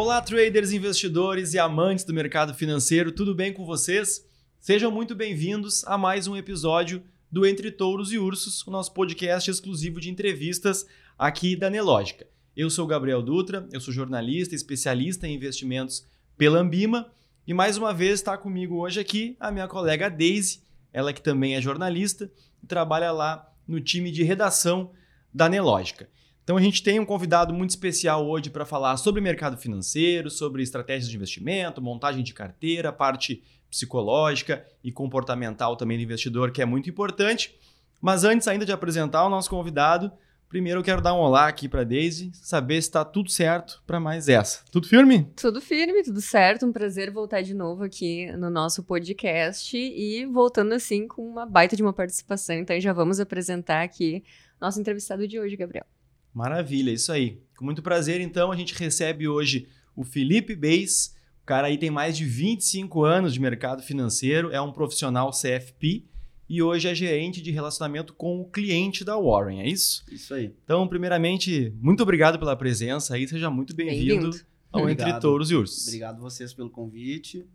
Olá, traders, investidores e amantes do mercado financeiro, tudo bem com vocês? Sejam muito bem-vindos a mais um episódio do Entre Touros e Ursos, o nosso podcast exclusivo de entrevistas aqui da Nelógica. Eu sou Gabriel Dutra, eu sou jornalista, especialista em investimentos pela Ambima e mais uma vez está comigo hoje aqui a minha colega Daisy, ela que também é jornalista e trabalha lá no time de redação da Nelógica. Então a gente tem um convidado muito especial hoje para falar sobre mercado financeiro, sobre estratégias de investimento, montagem de carteira, parte psicológica e comportamental também do investidor, que é muito importante. Mas antes ainda de apresentar o nosso convidado, primeiro eu quero dar um olá aqui para Daisy, saber se está tudo certo para mais essa. Tudo firme? Tudo firme, tudo certo. Um prazer voltar de novo aqui no nosso podcast e voltando assim com uma baita de uma participação. Então já vamos apresentar aqui nosso entrevistado de hoje, Gabriel. Maravilha, isso aí. Com muito prazer, então, a gente recebe hoje o Felipe Beis. O cara aí tem mais de 25 anos de mercado financeiro, é um profissional CFP e hoje é gerente de relacionamento com o cliente da Warren, é isso? Isso aí. Então, primeiramente, muito obrigado pela presença aí, seja muito bem-vindo bem ao Obrigado. Entre Touros e Ursos. Obrigado vocês pelo convite.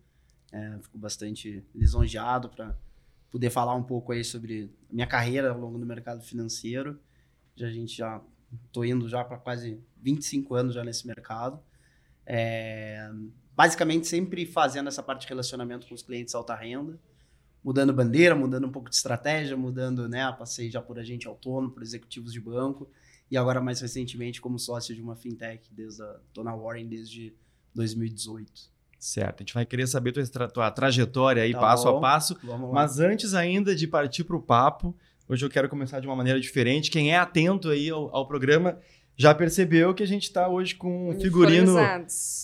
É, fico bastante lisonjeado para poder falar um pouco aí sobre minha carreira ao longo do mercado financeiro. Já a gente já Estou indo já para quase 25 anos já nesse mercado. É, basicamente, sempre fazendo essa parte de relacionamento com os clientes alta renda, mudando bandeira, mudando um pouco de estratégia, mudando, né? Passei já por agente autônomo, por executivos de banco e agora mais recentemente como sócio de uma fintech, desde a, tô na Warren desde 2018. Certo, a gente vai querer saber tua, tua trajetória aí, tá passo bom. a passo. Mas antes ainda de partir para o papo, Hoje eu quero começar de uma maneira diferente. Quem é atento aí ao, ao programa já percebeu que a gente está hoje com um figurino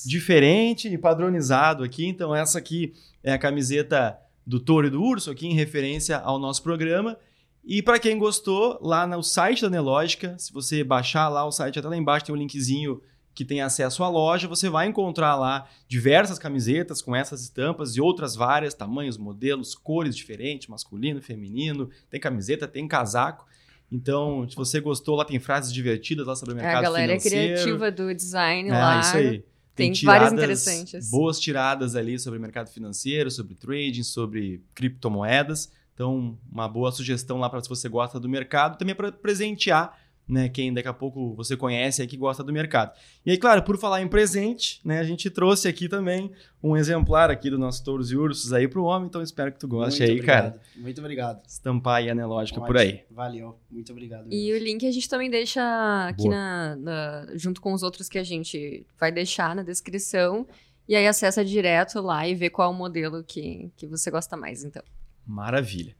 diferente e padronizado aqui. Então, essa aqui é a camiseta do Touro e do Urso, aqui em referência ao nosso programa. E para quem gostou, lá no site da Nelógica, se você baixar lá o site, até lá embaixo tem um linkzinho que tem acesso à loja, você vai encontrar lá diversas camisetas com essas estampas e outras várias, tamanhos, modelos, cores diferentes, masculino, feminino, tem camiseta, tem casaco. Então, se você gostou, lá tem frases divertidas lá sobre o mercado financeiro. É, a galera financeiro. criativa do design é, lá. isso aí. Tem, tem várias interessantes. Boas tiradas ali sobre o mercado financeiro, sobre trading, sobre criptomoedas. Então, uma boa sugestão lá para se você gosta do mercado, também para presentear né, quem daqui a pouco você conhece aí que gosta do mercado. E aí, claro, por falar em presente, né, a gente trouxe aqui também um exemplar aqui do nosso Touros e Ursos aí para o homem, então espero que tu goste muito aí, obrigado. cara. Muito obrigado. Estampar aí a anelógica por aí. Valeu, muito obrigado. Mesmo. E o link a gente também deixa aqui na, na, junto com os outros que a gente vai deixar na descrição. E aí acessa direto lá e vê qual o modelo que, que você gosta mais, então. Maravilha.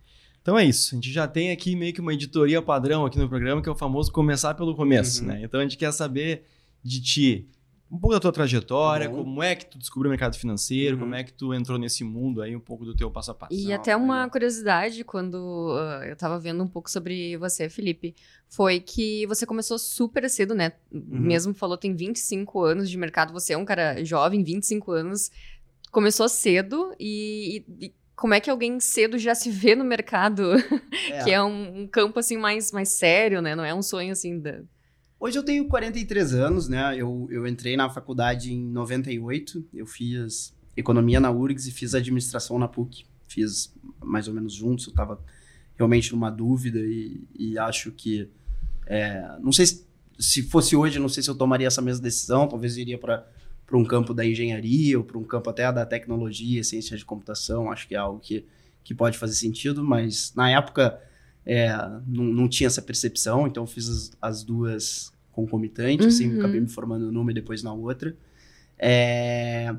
Então é isso. A gente já tem aqui meio que uma editoria padrão aqui no programa, que é o famoso começar pelo começo, uhum. né? Então a gente quer saber de ti um pouco da tua trajetória, tá como é que tu descobriu o mercado financeiro, uhum. como é que tu entrou nesse mundo aí, um pouco do teu passo a passo. E Não, até uma curiosidade, quando uh, eu estava vendo um pouco sobre você, Felipe, foi que você começou super cedo, né? Uhum. Mesmo falou, tem 25 anos de mercado, você é um cara jovem, 25 anos, começou cedo e, e, como é que alguém cedo já se vê no mercado, é. que é um, um, campo assim mais, mais sério, né? Não é um sonho assim da... Hoje eu tenho 43 anos, né? Eu, eu entrei na faculdade em 98, eu fiz economia na URGS e fiz administração na PUC. Fiz mais ou menos juntos, eu estava realmente numa dúvida e, e acho que... É, não sei se, se fosse hoje, não sei se eu tomaria essa mesma decisão, talvez iria para para um campo da engenharia ou para um campo até da tecnologia, ciência de computação, acho que é algo que, que pode fazer sentido, mas na época é, não, não tinha essa percepção, então fiz as, as duas concomitantes, assim, uhum. assim, acabei me formando numa e depois na outra. É,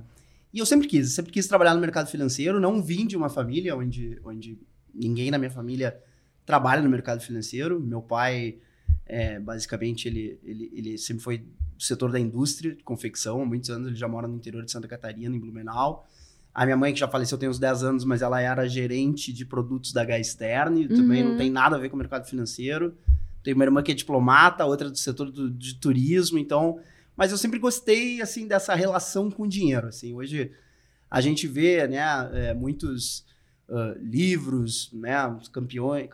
e eu sempre quis, sempre quis trabalhar no mercado financeiro, não vim de uma família onde, onde ninguém na minha família trabalha no mercado financeiro, meu pai... É, basicamente, ele, ele, ele sempre foi do setor da indústria de confecção. Há muitos anos ele já mora no interior de Santa Catarina, em Blumenau. A minha mãe, que já faleceu tem uns 10 anos, mas ela era gerente de produtos da Gasterne, uhum. também não tem nada a ver com o mercado financeiro. Tem uma irmã que é diplomata, outra do setor do, de turismo, então... Mas eu sempre gostei, assim, dessa relação com o dinheiro, assim. Hoje a gente vê, né, é, muitos uh, livros, né, campeões,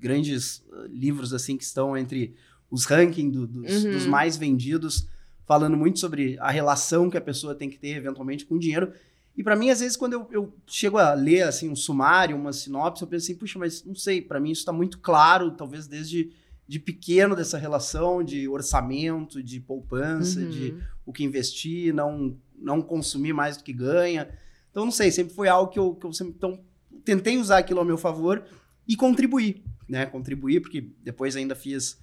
grandes uh, livros, assim, que estão entre os rankings do, dos, uhum. dos, mais vendidos falando muito sobre a relação que a pessoa tem que ter eventualmente com o dinheiro. E para mim, às vezes, quando eu, eu, chego a ler assim um sumário, uma sinopse, eu penso assim, puxa, mas não sei, para mim isso está muito claro, talvez desde de pequeno dessa relação de orçamento, de poupança, uhum. de o que investir, não, não consumir mais do que ganha. Então, não sei, sempre foi algo que eu, que eu sempre então, tentei usar aquilo ao meu favor e contribuir, né? Contribuir, porque depois ainda fiz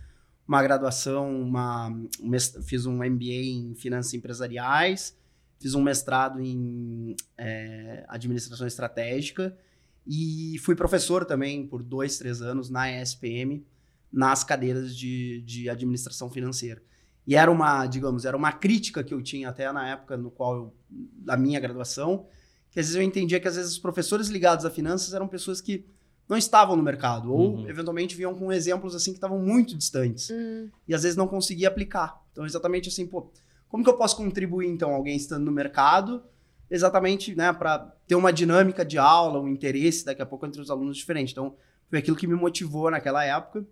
uma graduação, uma, um, fiz um MBA em finanças empresariais, fiz um mestrado em é, administração estratégica e fui professor também por dois, três anos na ESPM, nas cadeiras de, de administração financeira. E era uma, digamos, era uma crítica que eu tinha até na época no qual eu, da minha graduação, que às vezes eu entendia que às vezes os professores ligados a finanças eram pessoas que não estavam no mercado ou uhum. eventualmente vinham com exemplos assim que estavam muito distantes uhum. e às vezes não conseguia aplicar. Então exatamente assim, pô, como que eu posso contribuir então alguém estando no mercado exatamente, né, para ter uma dinâmica de aula, um interesse daqui a pouco entre os alunos diferente. Então foi aquilo que me motivou naquela época.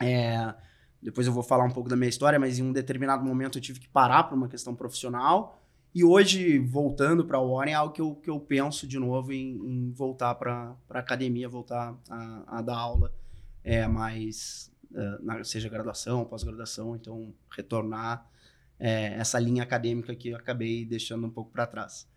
É, depois eu vou falar um pouco da minha história, mas em um determinado momento eu tive que parar por uma questão profissional. E hoje, voltando para a Warren, é algo que eu, que eu penso de novo em, em voltar para a academia, voltar a, a, dar aula é, mais, uh, na, seja graduação, pós-graduação, então retornar é, essa linha acadêmica que eu acabei deixando um pouco para trás.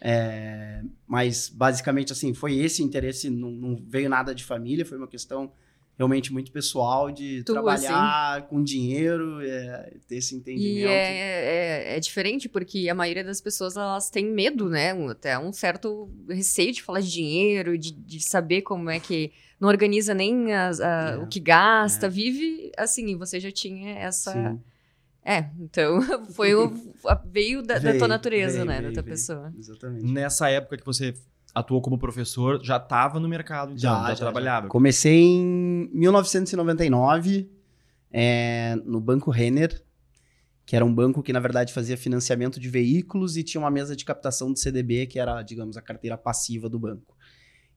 É, mas basicamente assim, foi esse interesse, não, não veio nada de família, foi uma questão realmente muito pessoal de tu, trabalhar assim. com dinheiro, é, ter esse entendimento. E é, é, é, diferente porque a maioria das pessoas elas têm medo, né? Até um certo receio de falar de dinheiro, de, de saber como é que não organiza nem as, a, é, o que gasta, é. vive assim. E você já tinha essa. Sim. É, então foi o, veio da, veio, da tua natureza, veio, né? Veio, da tua pessoa. Exatamente. Nessa época que você atuou como professor, já estava no mercado, então, já, já, já trabalhava? Já. Comecei em 1999 é, no Banco Renner, que era um banco que, na verdade, fazia financiamento de veículos e tinha uma mesa de captação de CDB, que era, digamos, a carteira passiva do banco.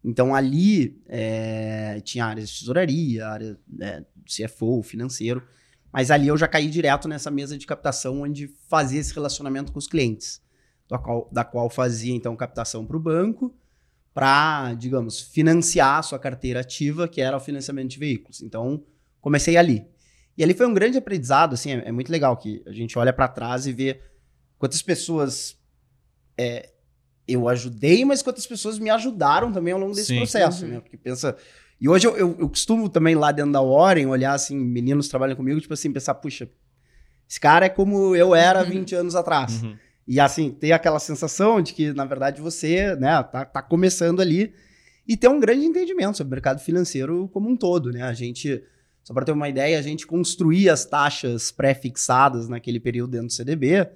Então, ali é, tinha áreas de tesouraria, área é, CFO, financeiro, mas ali eu já caí direto nessa mesa de captação onde fazia esse relacionamento com os clientes, da qual, da qual fazia, então, captação para o banco, para, digamos, financiar a sua carteira ativa, que era o financiamento de veículos. Então, comecei ali. E ali foi um grande aprendizado, assim, é, é muito legal que a gente olha para trás e vê quantas pessoas é, eu ajudei, mas quantas pessoas me ajudaram também ao longo desse Sim. processo, uhum. né? Porque pensa... E hoje eu, eu, eu, costumo também lá dentro da Warren olhar assim, meninos trabalham comigo, tipo assim, pensar, puxa, esse cara é como eu era 20 uhum. anos atrás. Uhum. E assim, ter aquela sensação de que, na verdade, você né, tá, tá começando ali e ter um grande entendimento sobre o mercado financeiro como um todo, né? A gente, só para ter uma ideia, a gente construía as taxas pré-fixadas naquele período dentro do CDB,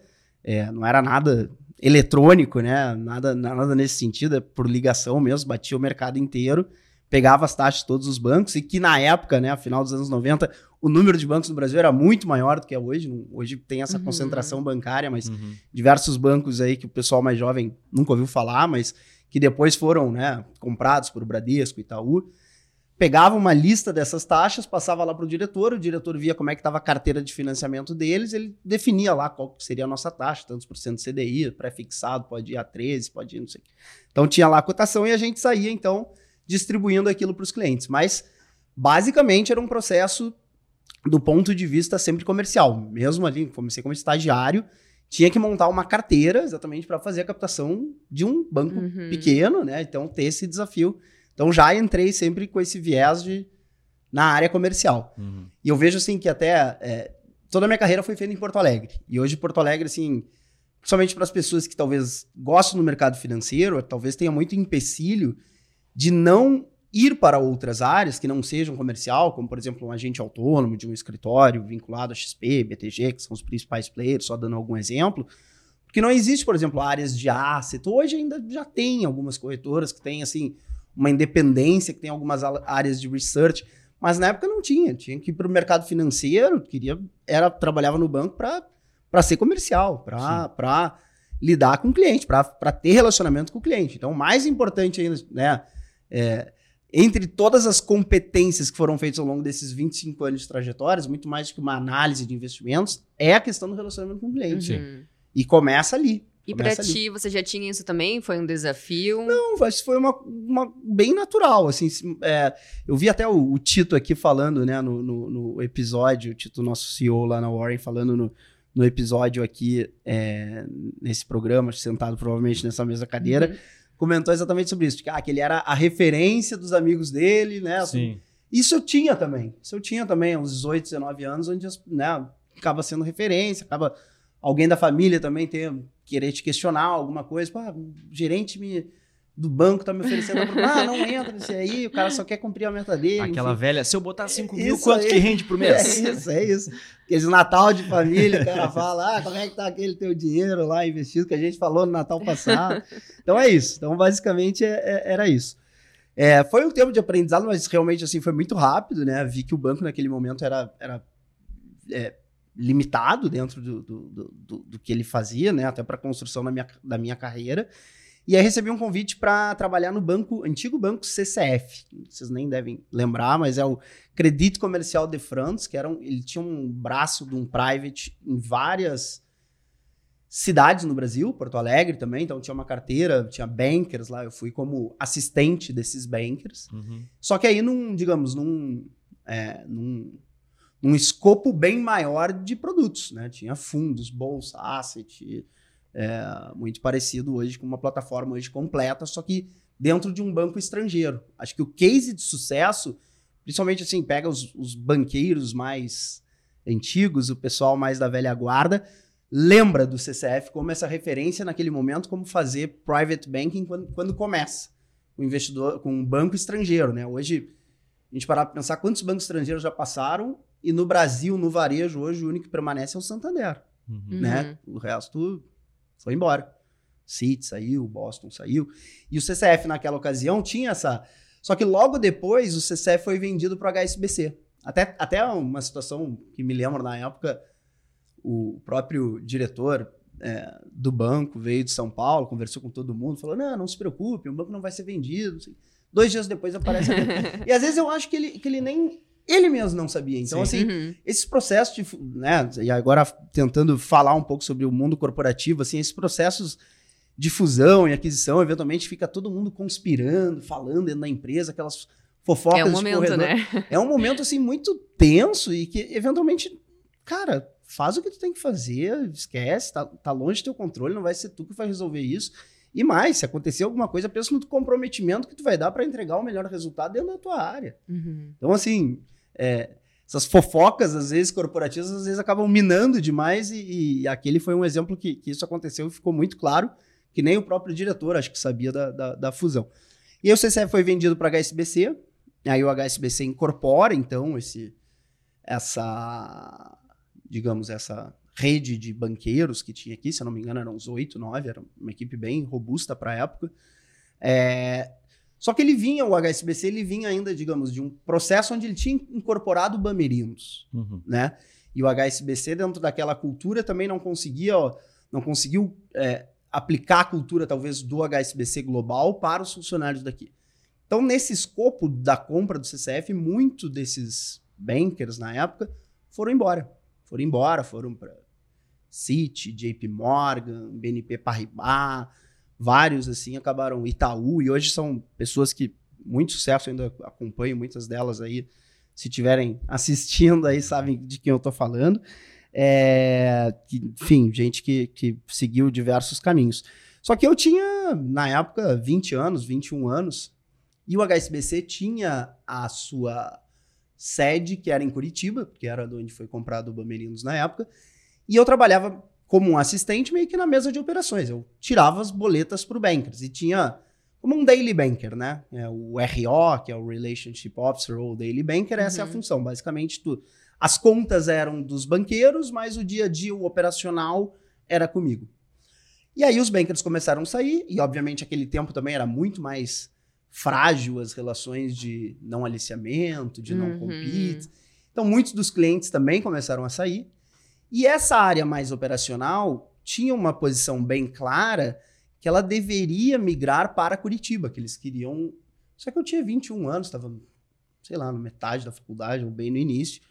é, não era nada eletrônico, né? Nada, nada nesse sentido, é por ligação mesmo, batia o mercado inteiro, pegava as taxas de todos os bancos, e que na época, né, final dos anos 90, o número de bancos no Brasil era muito maior do que é hoje. Hoje tem essa uhum. concentração bancária, mas uhum. diversos bancos aí que o pessoal mais jovem nunca ouviu falar, mas que depois foram né, comprados por Bradesco, Itaú. Pegava uma lista dessas taxas, passava lá para o diretor, o diretor via como é que estava a carteira de financiamento deles, ele definia lá qual seria a nossa taxa, tantos por cento de CDI, pré-fixado, pode ir a 13, pode ir, não sei. Então tinha lá a cotação e a gente saía, então, distribuindo aquilo para os clientes. Mas, basicamente, era um processo do ponto de vista sempre comercial. Mesmo ali, comecei como estagiário, tinha que montar uma carteira exatamente para fazer a captação de um banco uhum. pequeno, né? Então, ter esse desafio. Então, já entrei sempre com esse viés de, na área comercial. Uhum. E eu vejo, assim, que até é, toda a minha carreira foi feita em Porto Alegre. E hoje, Porto Alegre, assim, principalmente para as pessoas que talvez gostam do mercado financeiro, talvez tenha muito empecilho de não ir para outras áreas que não sejam comercial, como por exemplo um agente autônomo de um escritório vinculado a XP, BTG, que são os principais players, só dando algum exemplo, porque não existe, por exemplo, áreas de asset. Hoje ainda já tem algumas corretoras que têm assim uma independência, que tem algumas áreas de research, mas na época não tinha. Tinha que ir para o mercado financeiro, queria era trabalhava no banco para ser comercial, para lidar com o cliente, para ter relacionamento com o cliente. Então, o mais importante ainda, né? É, entre todas as competências que foram feitas ao longo desses 25 anos de trajetórias, muito mais do que uma análise de investimentos, é a questão do relacionamento com o cliente. Uhum. E começa ali. E pra ti, você já tinha isso também? Foi um desafio? Não, acho que foi uma, uma bem natural, assim. É, eu vi até o, o, Tito aqui falando, né, no, no, no, episódio, o Tito, nosso CEO lá na Warren, falando no, no episódio aqui, é, nesse programa, sentado provavelmente nessa mesma cadeira, uhum. Comentou exatamente sobre isso, que, ah, que ele era a referência dos amigos dele, né? Assim, Sim. Isso eu tinha também. Isso eu tinha também, uns 18, 19 anos, onde, né, acaba sendo referência, acaba alguém da família também ter, querer te questionar alguma coisa. Pô, o gerente me, do banco tá me oferecendo. ah, não entra nesse aí, o cara só quer cumprir a meta dele. Aquela enfim. velha, se eu botar 5 mil, quanto aí, que rende por mês? É isso, é isso. Aqueles Natal de família, o cara fala, ah, como é que tá aquele teu dinheiro lá investido que a gente falou no Natal passado. Então é isso. Então, basicamente, é, é, era isso. É, foi um tempo de aprendizado, mas realmente assim foi muito rápido, né? Vi que o banco naquele momento era, era é, limitado dentro do, do, do, do, que ele fazia, né? Até para a construção da minha, da minha carreira. E aí recebi um convite para trabalhar no banco, antigo banco CCF. Vocês nem devem lembrar, mas é o Credit Comercial de France, que era um, ele tinha um braço de um private em várias cidades no Brasil, Porto Alegre também, então tinha uma carteira, tinha bankers lá, eu fui como assistente desses bankers. Uhum. Só que aí num, digamos, num, é, num um escopo bem maior de produtos, né? Tinha fundos, bolsa, asset, é, muito parecido hoje com uma plataforma hoje completa, só que dentro de um banco estrangeiro. Acho que o case de sucesso, principalmente assim, pega os, os banqueiros mais antigos, o pessoal mais da velha guarda, lembra do CCF como essa referência naquele momento, como fazer private banking quando, quando começa. O investidor com um banco estrangeiro, né? Hoje, a gente parar para pensar quantos bancos estrangeiros já passaram e no Brasil, no varejo, hoje o único que permanece é o Santander. Uhum. Né? O resto foi embora. Citi saiu, Boston saiu. E o CCF, naquela ocasião, tinha essa. Só que logo depois, o CCF foi vendido para o HSBC. Até, até uma situação que me lembro na época, o próprio diretor é, do banco veio de São Paulo, conversou com todo mundo, falou: não, não se preocupe, o banco não vai ser vendido. Dois dias depois aparece. e às vezes eu acho que ele, que ele nem ele mesmo não sabia. Então, Sim. assim, uhum. esses processos de. Né, e agora tentando falar um pouco sobre o mundo corporativo, assim, esses processos de fusão e aquisição, eventualmente fica todo mundo conspirando, falando dentro da empresa, aquelas fofocas é um momento, corredor. Né? É um momento, assim, muito tenso e que, eventualmente, cara, faz o que tu tem que fazer, esquece, tá, tá longe do teu controle, não vai ser tu que vai resolver isso. E mais, se acontecer alguma coisa, pensa no comprometimento que tu vai dar para entregar o melhor resultado dentro da tua área. Uhum. Então, assim, é, essas fofocas, às vezes, corporativas, às vezes acabam minando demais, e, e aquele foi um exemplo que, que, isso aconteceu e ficou muito claro, que nem o próprio diretor, acho que sabia da, da, da fusão. E o CCF foi vendido para a HSBC, aí o HSBC incorpora, então, esse, essa, digamos, essa rede de banqueiros que tinha aqui, se eu não me engano, eram uns oito, nove, era uma equipe bem robusta para a época. É, só que ele vinha, o HSBC, ele vinha ainda, digamos, de um processo onde ele tinha incorporado Bamerinos, uhum. né? E o HSBC, dentro daquela cultura, também não conseguia, ó, não conseguiu é, aplicar a cultura, talvez, do HSBC global para os funcionários daqui. Então, nesse escopo da compra do CCF, muitos desses bankers, na época, foram embora. Foram embora, foram para Citi, JP Morgan, BNP Paribas, vários assim acabaram Itaú e hoje são pessoas que muito sucesso ainda acompanho muitas delas aí se tiverem assistindo aí sabem de quem eu tô falando. É, enfim gente que, que seguiu diversos caminhos. Só que eu tinha na época 20 anos 21 anos e o HSBC tinha a sua sede que era em Curitiba que era de onde foi comprado o Bamerinos na época e eu trabalhava como um assistente meio que na mesa de operações. Eu tirava as boletas para o bankers e tinha como um daily banker, né? É o RO, que é o Relationship Officer ou Daily Banker, essa uhum. é a uhum. função. Basicamente, tu, as contas eram dos banqueiros, mas o dia a dia, o operacional, era comigo. E aí os bankers começaram a sair, e obviamente aquele tempo também era muito mais frágil as relações de não aliciamento, de não uhum. compete. Então muitos dos clientes também começaram a sair. E essa área mais operacional tinha uma posição bem clara que ela deveria migrar para Curitiba, que eles queriam Só que eu tinha 21 anos, estava, sei lá, na metade da faculdade, ou bem no início.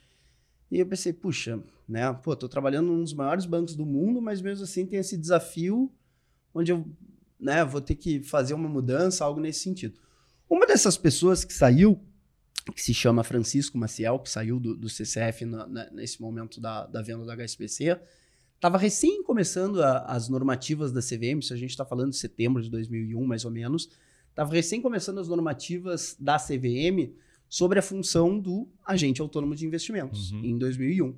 E eu pensei, puxa, né? Pô, tô trabalhando num dos maiores bancos do mundo, mas mesmo assim tem esse desafio onde eu, né, vou ter que fazer uma mudança, algo nesse sentido. Uma dessas pessoas que saiu, que se chama Francisco Maciel, que saiu do, do CCF na, na, nesse momento da, da venda da HSBC, estava recém começando a, as normativas da CVM, se a gente está falando de setembro de 2001, mais ou menos, estava recém começando as normativas da CVM sobre a função do agente autônomo de investimentos, uhum. em 2001.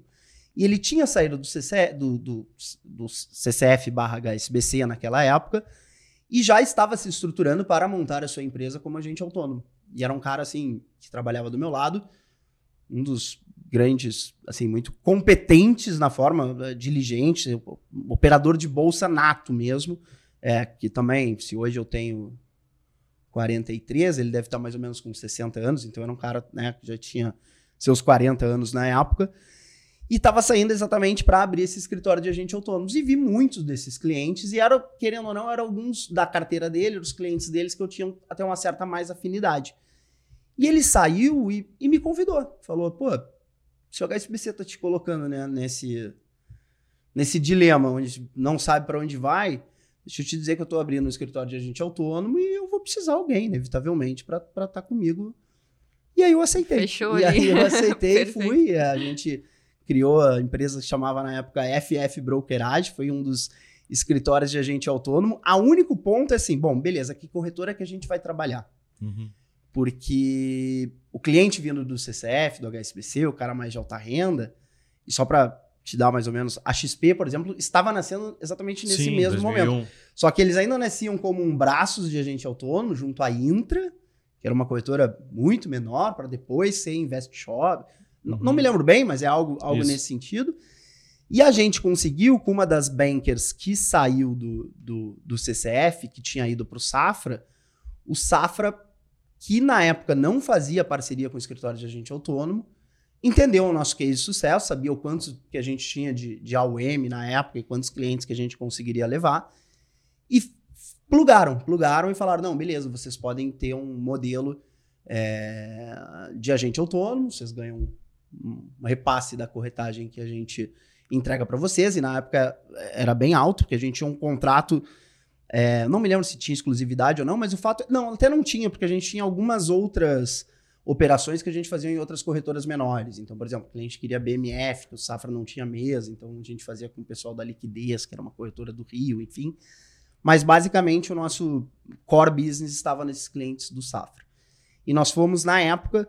E ele tinha saído do, CC, do, do, do CCF barra HSBC naquela época e já estava se estruturando para montar a sua empresa como agente autônomo. E era um cara, assim, que trabalhava do meu lado, um dos grandes, assim, muito competentes na forma, eh, diligente, operador de bolsa nato mesmo, é, que também, se hoje eu tenho 43, ele deve estar mais ou menos com 60 anos, então era um cara né, que já tinha seus 40 anos na época, e estava saindo exatamente para abrir esse escritório de agente autônomos. E vi muitos desses clientes, e era, querendo ou não, eram alguns da carteira dele, os clientes deles que eu tinha até uma certa mais afinidade. E ele saiu e, e me convidou. Falou, pô, se o HSBC tá te colocando né, nesse, nesse dilema, onde não sabe para onde vai, deixa eu te dizer que eu estou abrindo um escritório de agente autônomo e eu vou precisar de alguém, inevitavelmente, para estar tá comigo. E aí eu aceitei. Fechou e aí eu aceitei e fui. A gente criou a empresa que chamava na época FF Brokerage, foi um dos escritórios de agente autônomo. A único ponto é assim, bom, beleza, que corretora é que a gente vai trabalhar? Uhum porque o cliente vindo do CCF, do HSBC, o cara mais de alta renda, e só para te dar mais ou menos, a XP, por exemplo, estava nascendo exatamente nesse Sim, mesmo 2001. momento. Só que eles ainda nasciam como um braços de agente autônomo junto à Intra, que era uma corretora muito menor, para depois ser InvestShop. Uhum. Não me lembro bem, mas é algo, algo nesse sentido. E a gente conseguiu, com uma das bankers que saiu do, do, do CCF, que tinha ido para o Safra, o Safra que na época não fazia parceria com o escritório de agente autônomo, entendeu o nosso case de sucesso, sabia o quanto que a gente tinha de, de AUM na época e quantos clientes que a gente conseguiria levar, e plugaram, plugaram e falaram, não, beleza, vocês podem ter um modelo é, de agente autônomo, vocês ganham um, repasse da corretagem que a gente entrega para vocês, e na época era bem alto, porque a gente tinha um contrato é, não me lembro se tinha exclusividade ou não, mas o fato. Não, até não tinha, porque a gente tinha algumas outras operações que a gente fazia em outras corretoras menores. Então, por exemplo, o cliente queria BMF, que o Safra não tinha mesa, então a gente fazia com o pessoal da Liquidez, que era uma corretora do Rio, enfim. Mas basicamente o nosso core business estava nesses clientes do Safra. E nós fomos, na época,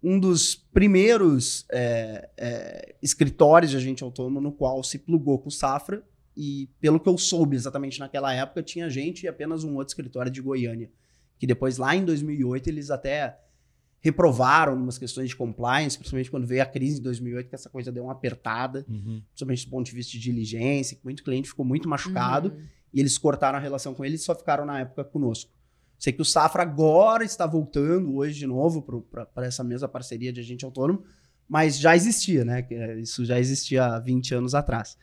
um dos primeiros é, é, escritórios de agente autônomo no qual se plugou com o Safra e pelo que eu soube exatamente naquela época, tinha gente e apenas um outro escritório de Goiânia. Que depois, lá em 2008, eles até reprovaram umas questões de compliance, principalmente quando veio a crise de 2008, que essa coisa deu uma apertada, uhum. principalmente do ponto de vista de diligência, que muito cliente ficou muito machucado, uhum. e eles cortaram a relação com eles e só ficaram na época conosco. Sei que o Safra agora está voltando hoje de novo para essa mesma parceria de agente autônomo, mas já existia, né? Isso já existia há 20 anos atrás.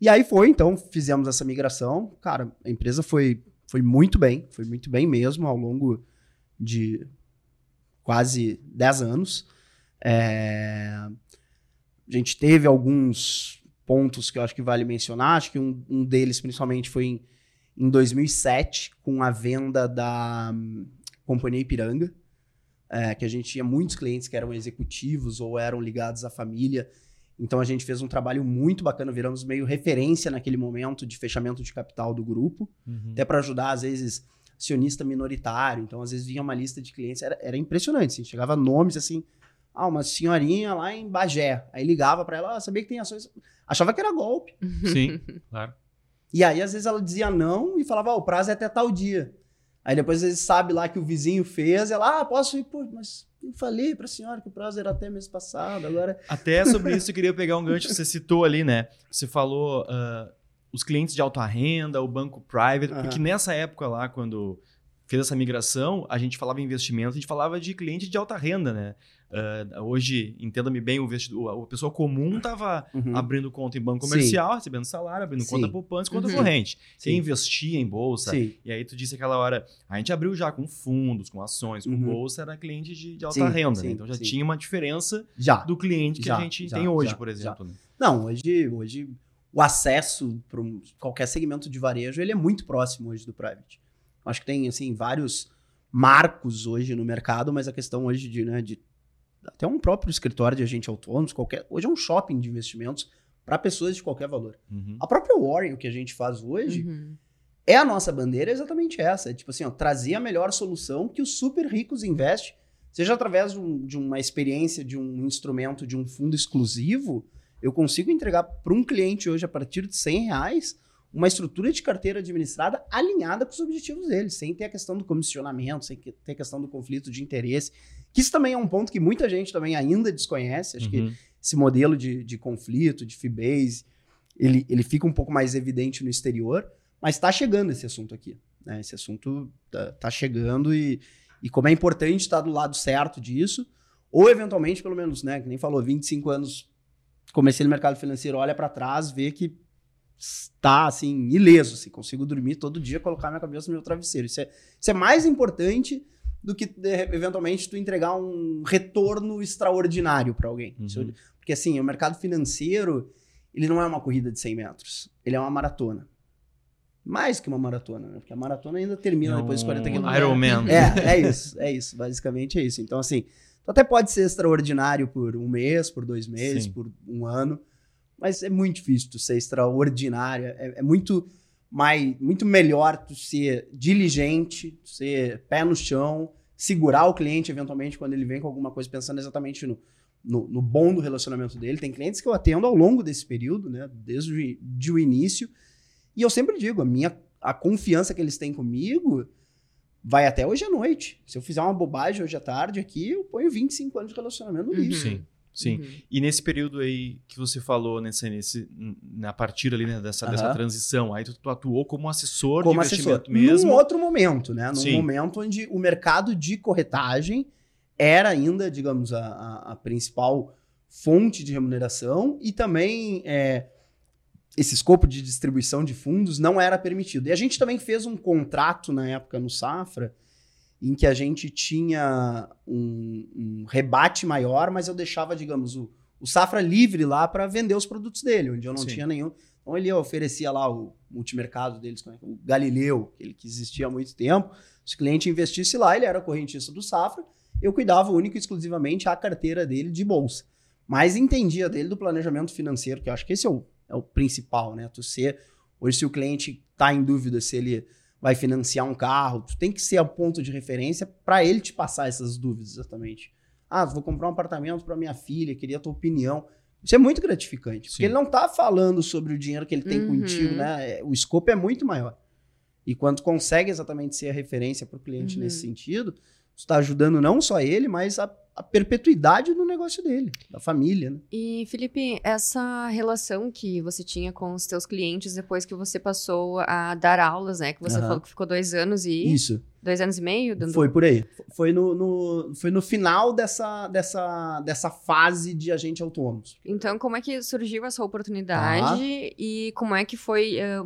E aí foi, então, fizemos essa migração. Cara, a empresa foi, foi muito bem, foi muito bem mesmo ao longo de quase 10 anos. É... A gente teve alguns pontos que eu acho que vale mencionar. Acho que um, um deles, principalmente, foi em, em 2007, com a venda da um, Companhia Ipiranga, é, que a gente tinha muitos clientes que eram executivos ou eram ligados à família então a gente fez um trabalho muito bacana, viramos meio referência naquele momento de fechamento de capital do grupo, uhum. até para ajudar, às vezes, acionista minoritário. Então, às vezes, vinha uma lista de clientes, era, era impressionante. Assim, chegava nomes assim, ah, uma senhorinha lá em Bagé. Aí ligava para ela, ah, sabia que tem ações. Achava que era golpe. Sim, claro. E aí, às vezes, ela dizia não e falava, ah, o prazo é até tal dia. Aí depois, vezes, sabe lá que o vizinho fez, ela, ah, posso ir, pô, mas eu falei para a senhora que o prazo era até mês passado, agora. Até sobre isso eu queria pegar um gancho que você citou ali, né? Você falou uh, os clientes de alta renda, o banco private, uhum. porque nessa época lá, quando fez essa migração, a gente falava em investimento, a gente falava de cliente de alta renda, né? Uh, hoje, entenda-me bem, o vestidor, a pessoa comum estava Uhum. abrindo conta em banco comercial, recebendo salário, abrindo Sim. conta poupança, conta Uhum. corrente. Sim. Quem investia em bolsa, Sim. e aí tu disse aquela hora, a gente abriu já com fundos, com ações, com Uhum. bolsa, era cliente de, de alta Sim, renda, sim, né? Então já sim. tinha uma diferença Já. do cliente que a Já, gente já, tem hoje, por exemplo. né? Não, hoje, hoje o acesso para qualquer segmento de varejo ele é muito próximo hoje do private. Acho que tem assim vários marcos hoje no mercado, mas a questão hoje de, né, de até um próprio escritório de agente autônomo, qualquer, hoje é um shopping de investimentos para pessoas de qualquer valor. Uhum. A própria Warren, o que a gente faz hoje, Uhum. é a nossa bandeira é exatamente essa. É tipo assim, ó, trazer a melhor solução que os super ricos investem, seja através de, um- de uma experiência, de um instrumento, de um fundo exclusivo, eu consigo entregar para um cliente hoje, a partir de 100 reais, uma estrutura de carteira administrada alinhada com os objetivos dele, sem ter a questão do comissionamento, sem que- ter a questão do conflito de interesse, que isso também é um ponto que muita gente também ainda desconhece. Acho que Uhum. esse modelo de, de conflito, de fee-base, ele, ele fica um pouco mais evidente no exterior, mas está chegando esse assunto aqui. Né? Esse assunto tá, tá chegando e, e como é importante estar do lado certo disso, ou eventualmente, pelo menos, né, que nem falou, 25 anos, comecei no mercado financeiro, olha para trás, vê que está assim, ileso, assim, consigo dormir todo dia, colocar minha cabeça no meu travesseiro. Isso é, isso é mais importante do que eventualmente tu entregar um retorno extraordinário para alguém. Uhum. Porque assim, o mercado financeiro, ele não é uma corrida de 100 metros, ele é uma maratona. Mais que uma maratona, né? Porque a maratona ainda termina É depois de 40 um quilômetros. Iron Man. É, é isso, é isso. Basicamente é isso. Então, assim, tu até pode ser extraordinário por um mês, por dois meses, Sim. por um ano, mas é muito difícil tu ser extraordinário. É, é muito mais, muito melhor tu ser diligente, tu ser pé no chão, segurar o cliente eventualmente quando ele vem com alguma coisa pensando exatamente no, no, no bom do relacionamento dele. Tem clientes que eu atendo ao longo desse período, né, desde de o início, e eu sempre digo, a minha a confiança que eles têm comigo vai até hoje à noite. Se eu fizer uma bobagem hoje à tarde aqui, eu ponho 25 anos de relacionamento no Uhum. Sim, sim. Uhum. E nesse período aí que você falou, nesse, nesse, na partir ali né, dessa, dessa Aham. transição, aí tu, tu atuou como assessor Como de assessor. investimento mesmo. Num outro momento, né? Num Sim. momento onde o mercado de corretagem era ainda, digamos, a, a- a principal fonte de remuneração e também é, esse escopo de distribuição de fundos não era permitido. E a gente também fez um contrato na época no Safra em que a gente tinha um, um rebate maior, mas eu deixava, digamos, o, o Safra livre lá para vender os produtos dele, onde eu não Sim. tinha nenhum. Então ele oferecia lá o multimercado deles, é que é? o Galileu, aquele que existia há muito tempo. Se o cliente investisse lá, ele era correntista do Safra, eu cuidava único e exclusivamente a carteira dele de bolsa. Mas entendia dele do planejamento financeiro, que eu acho que esse é o, é o principal, né? Tu ser, hoje se o cliente está em dúvida se ele vai financiar um carro, tu tem que ser o ponto de referência para ele te passar essas dúvidas exatamente. Ah, vou comprar um apartamento para minha filha, queria a tua opinião. Isso é muito gratificante, Sim. porque ele não tá falando sobre o dinheiro que ele tem Uhum. contigo, né? É, O escopo é muito maior. E quando consegue exatamente ser a referência para o cliente Uhum. nesse sentido, está ajudando não só ele, mas a, a perpetuidade do negócio dele, da família, né? E, Felipe, essa relação que você tinha com os teus clientes depois que você passou a dar aulas, né? Que você Aham. falou que ficou dois anos e... Isso. Dois anos e meio? Dando... Foi por aí. Foi no, no- foi no final dessa, dessa, dessa fase de agente autônomos. Então, como é que surgiu essa oportunidade e como é que foi? eh,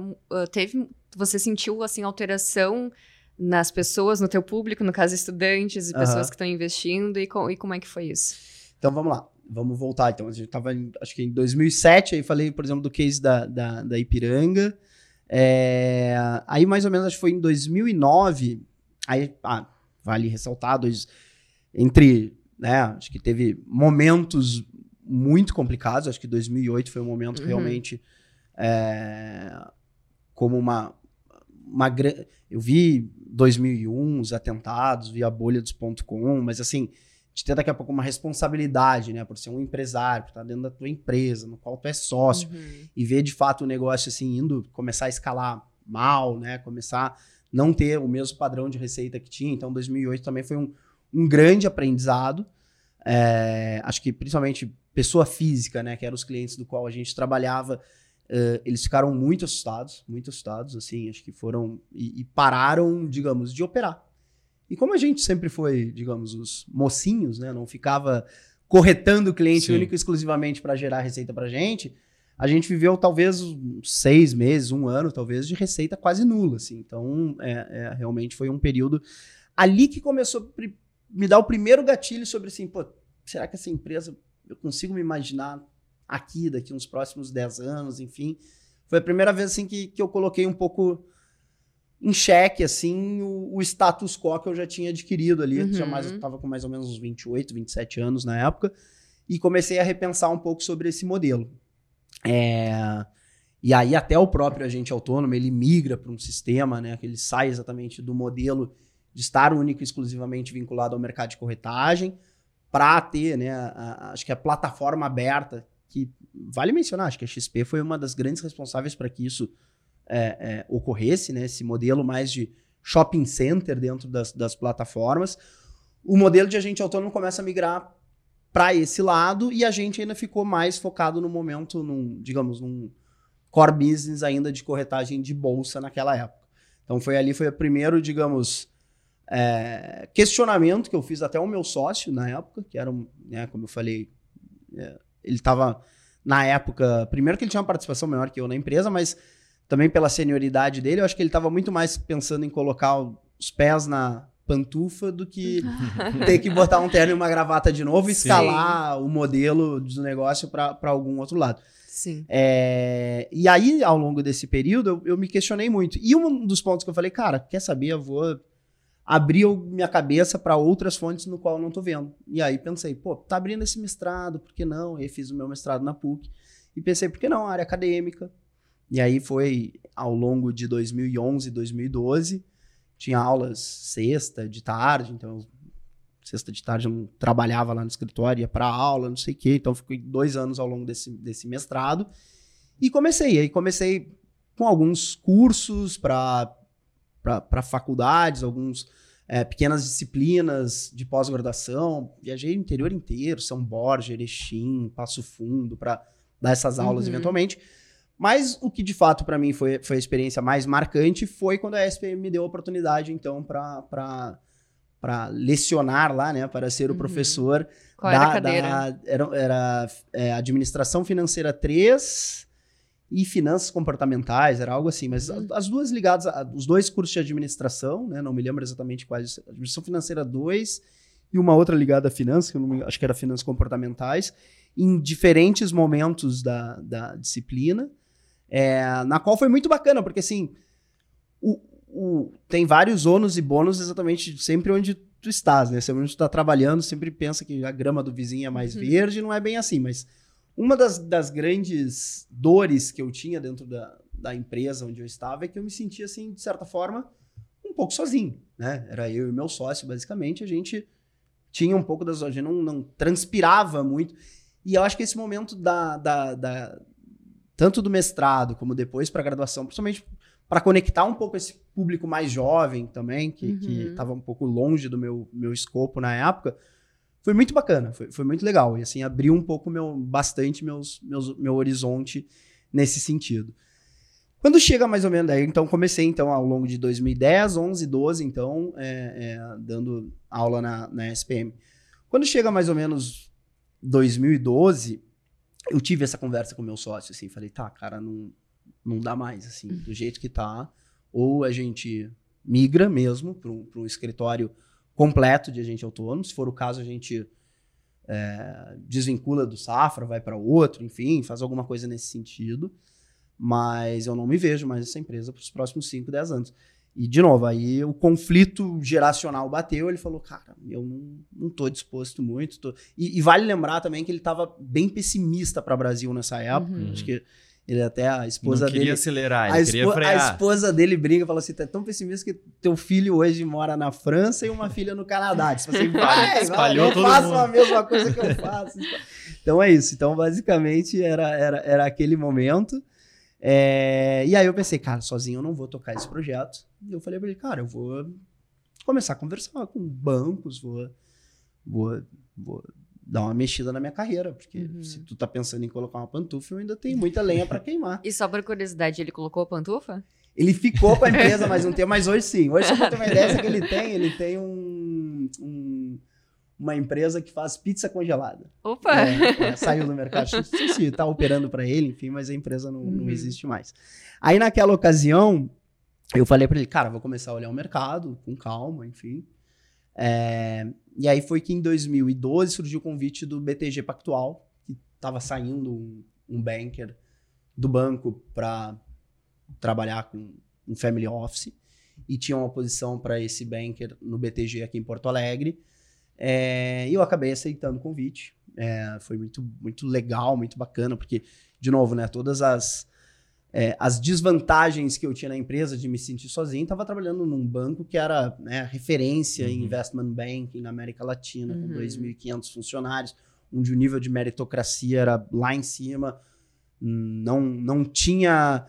teve, você sentiu assim alteração nas pessoas, no teu público, no caso estudantes e pessoas que estão investindo e, e como é que foi isso? Então vamos lá, vamos voltar. Então a gente estava, acho que em 2007, aí falei, por exemplo, do case da, da, da Ipiranga. É, aí mais ou menos, acho que foi em 2009, aí, ah, vale ressaltar, dois, entre, né, acho que teve momentos muito complicados, acho que 2008 foi um momento Uhum. realmente é, como uma, uma gran- eu vi 2001 os atentados, vi a bolha dos ponto .com, mas assim, de ter daqui a pouco uma responsabilidade, né, por ser um empresário, por estar dentro da tua empresa, no qual tu é sócio, Uhum. e ver de fato o negócio assim indo começar a escalar mal, né, começar a não ter o mesmo padrão de receita que tinha. Então 2008 também foi um, um grande aprendizado. É, acho que principalmente pessoa física, né, que eram os clientes do qual a gente trabalhava, eh, eles ficaram muito assustados, muito assustados, assim, acho que foram e, e pararam, digamos, de operar. E como a gente sempre foi, digamos, os mocinhos, né? Não ficava corretando o cliente Sim. único e exclusivamente para gerar receita para gente, a gente viveu talvez seis meses, um ano, talvez, de receita quase nula. Assim. Então, é, é, realmente foi um período ali que começou a me dar o primeiro gatilho sobre assim, pô, será que essa empresa eu consigo me imaginar aqui daqui uns próximos 10 anos, enfim. Foi a primeira vez assim que, que eu coloquei um pouco em xeque assim o, o status quo que eu já tinha adquirido ali, Uhum. já mais eu tava com mais ou menos uns 28, 27 anos na época, e comecei a repensar um pouco sobre esse modelo. É, e aí até o próprio agente autônomo, ele migra para um sistema, né, que ele sai exatamente do modelo de estar único e exclusivamente vinculado ao mercado de corretagem, para ter, né, a- a- acho que a plataforma aberta, que vale mencionar, acho que a XP foi uma das grandes responsáveis para que isso é, é, ocorresse, né, esse modelo mais de shopping center dentro das, das plataformas. O modelo de agente autônomo começa a migrar para esse lado e a gente ainda ficou mais focado no momento, num, digamos, num core business ainda de corretagem de bolsa naquela época. Então foi ali, foi o primeiro, digamos, é, questionamento que eu fiz até o meu sócio na época, que era, um, né, como eu falei, é, ele estava na época, primeiro que ele tinha uma participação maior que eu na empresa, mas também pela senioridade dele, eu acho que ele estava muito mais pensando em colocar os pés na pantufa do que ter que botar um terno e uma gravata de novo e Sim. escalar o modelo do negócio para algum outro lado. Sim. É, e aí, ao longo desse período, eu, eu me questionei muito. E um dos pontos que eu falei, cara, quer saber? Eu vou abrir o- minha cabeça para outras fontes no qual eu não tô vendo. E aí pensei, pô, tá abrindo esse mestrado, por que não? E fiz o meu mestrado na PUC. E pensei, por que não? Área acadêmica. E aí foi ao longo de 2011, 2012. Tinha aulas sexta, de tarde, então sexta de tarde eu não trabalhava lá no escritório, ia para aula, não sei o quê. Então fiquei dois anos ao longo desse, desse mestrado. E comecei. Aí comecei com alguns cursos para faculdades, alguns é, pequenas disciplinas de pós-graduação. Viajei o interior inteiro, São Borja, Erechim, Passo Fundo, para dar essas aulas Uhum. eventualmente. Mas o que de fato para mim foi, foi a experiência mais marcante foi quando a SPM me deu a oportunidade, então, para lecionar lá, né? Para ser o Uhum. professor Qual era a da- cadeira? da- era era é, Administração Financeira 3 e Finanças Comportamentais, era algo assim, mas Uhum. as duas ligadas, a- os dois cursos de administração, né? Não me lembro exatamente quais. Administração Financeira 2 e uma outra ligada a finanças, que eu me- acho que era Finanças Comportamentais, em diferentes momentos da, da disciplina, é, na qual foi muito bacana, porque assim, o, o- tem vários ônus e bônus exatamente sempre onde tu estás, né? Sempre onde tu tá trabalhando, sempre pensa que a grama do vizinho é mais Uhum. verde, não é bem assim, mas uma das, das grandes dores que eu tinha dentro da, da empresa onde eu estava é que eu me sentia, assim, de certa forma, um pouco sozinho, né? Era eu e meu sócio, basicamente, a gente tinha um pouco das... A gente não, não transpirava muito. E eu acho que esse momento da, da, da- tanto do mestrado como depois para graduação, principalmente para conectar um pouco esse público mais jovem também, que Uhum. estava um pouco longe do meu, meu escopo na época, foi muito bacana, foi, foi muito legal. E assim, abriu um pouco meu, bastante meus, meus, meu horizonte nesse sentido. Quando chega mais ou menos daí, então comecei então ao longo de 2010, 11, 12, então, é, é, dando aula na, na SPM. Quando chega mais ou menos 2012, eu tive essa conversa com meu sócio, assim, falei, tá, cara, não, não dá mais, assim, do jeito que tá, ou a gente migra mesmo para um, um escritório completo de agente autônomo, se for o caso a gente é, desvincula do Safra, vai para outro, enfim, faz alguma coisa nesse sentido, mas eu não me vejo mais nessa empresa para os próximos 5, 10 anos. E, de novo, aí o conflito geracional bateu, ele falou, cara, eu não, não tô disposto muito. tô-" E, e vale lembrar também que ele estava bem pessimista para o Brasil nessa época, Uhum. acho que ele até, a esposa não queria dele... acelerar, A, ele queria espo- a frear. esposa dele briga e fala assim: tá tão pessimista que teu filho hoje mora na França e uma filha no Canadá. Tipo assim, vai, Espalhou vai, eu faço mundo. a mesma coisa que eu faço. Então é isso. Então, basicamente, era, era, era aquele momento. É, E aí eu pensei, cara, sozinho eu não vou tocar esse projeto. E eu falei pra ele, cara, eu vou começar a conversar com bancos, vou, vou, vou dar uma mexida na minha carreira, porque Uhum. se tu tá pensando em colocar uma pantufa, eu ainda tenho muita lenha pra queimar. E só por curiosidade, ele colocou a pantufa? Ele ficou com a empresa mais um tempo, mas hoje sim. Hoje, só pra ter uma ideia que ele tem, ele tem um, um, uma empresa que faz pizza congelada. Opa! É, é, saiu do mercado. Não sei se tá operando para ele, enfim, mas a empresa não, uhum. não existe mais. Aí, naquela ocasião, eu falei para ele, cara, vou começar a olhar o mercado com calma, enfim. É, e aí foi que em 2012 surgiu o convite do BTG Pactual, que estava saindo um, um banker do banco para trabalhar com um family office e tinha uma posição para esse banker no BTG aqui em Porto Alegre. É, e eu acabei aceitando o convite. É, foi muito, muito legal, muito bacana, porque, de novo, né, todas as, é, as desvantagens que eu tinha na empresa de me sentir sozinho, estava trabalhando num banco que era né, referência uhum. em investment banking na América Latina, uhum. com 2.500 funcionários, onde o nível de meritocracia era lá em cima, não, não tinha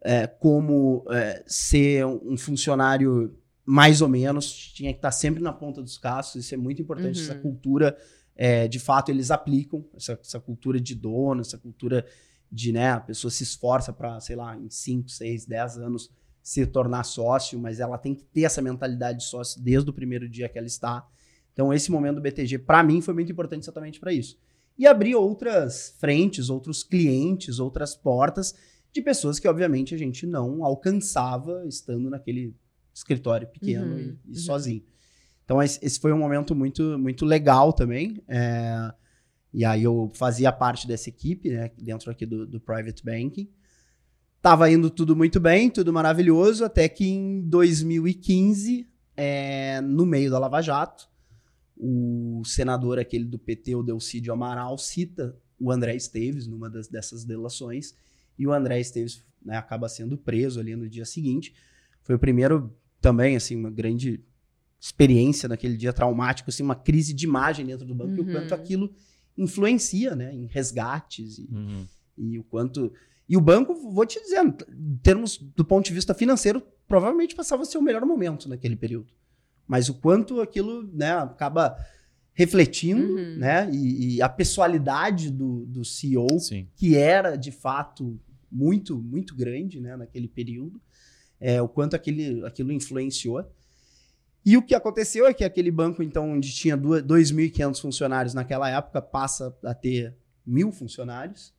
é, como é, ser um funcionário mais ou menos, tinha que estar sempre na ponta dos cascos, isso é muito importante, uhum. essa cultura, é, de fato, eles aplicam, essa, essa, cultura de dono, essa cultura de, né, a pessoa se esforça para, sei lá, em 5, 6, 10 anos se tornar sócio, mas ela tem que ter essa mentalidade de sócio desde o primeiro dia que ela está. Então, esse momento do BTG, para mim, foi muito importante exatamente para isso. E abrir outras frentes, outros clientes, outras portas de pessoas que, obviamente, a gente não alcançava estando naquele escritório pequeno uhum, e, e uhum. sozinho. Então, esse foi um momento muito, muito legal também. É, e aí eu fazia parte dessa equipe, né, dentro aqui do, do Private Banking. Tava indo tudo muito bem, tudo maravilhoso, até que em 2015, é, no meio da Lava Jato, o senador aquele do PT, o Delcídio Amaral, cita o André Esteves numa das, dessas delações, e o André Esteves né, acaba sendo preso ali no dia seguinte. Foi o primeiro também, assim, uma grande experiência naquele dia traumático, assim, uma crise de imagem dentro do banco, uhum. e o quanto uhum. aquilo influencia, né, em resgates e, uhum. e, o quanto... E o banco, vou te dizer, em termos do ponto de vista financeiro, provavelmente passava a ser o melhor momento naquele período. Mas o quanto aquilo, né, acaba refletindo, uhum. né, e, e, a pessoalidade do, do CEO, Sim. que era, de fato, muito, muito grande, né, naquele período, é, o quanto aquele, aquilo influenciou. E o que aconteceu é que aquele banco, então, onde tinha 2.500 funcionários naquela época, passa a ter mil funcionários.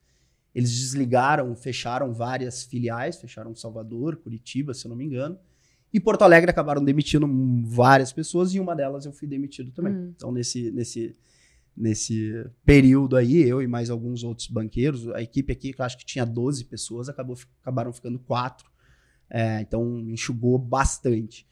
Eles desligaram, fecharam várias filiais, fecharam Salvador, Curitiba, se eu não me engano. E Porto Alegre acabaram demitindo várias pessoas e uma delas eu fui demitido também. Hum. Então, nesse, nesse, nesse período aí, eu e mais alguns outros banqueiros, a equipe aqui, que eu acho que tinha 12 pessoas, acabou, acabaram ficando quatro é, então, enxugou bastante.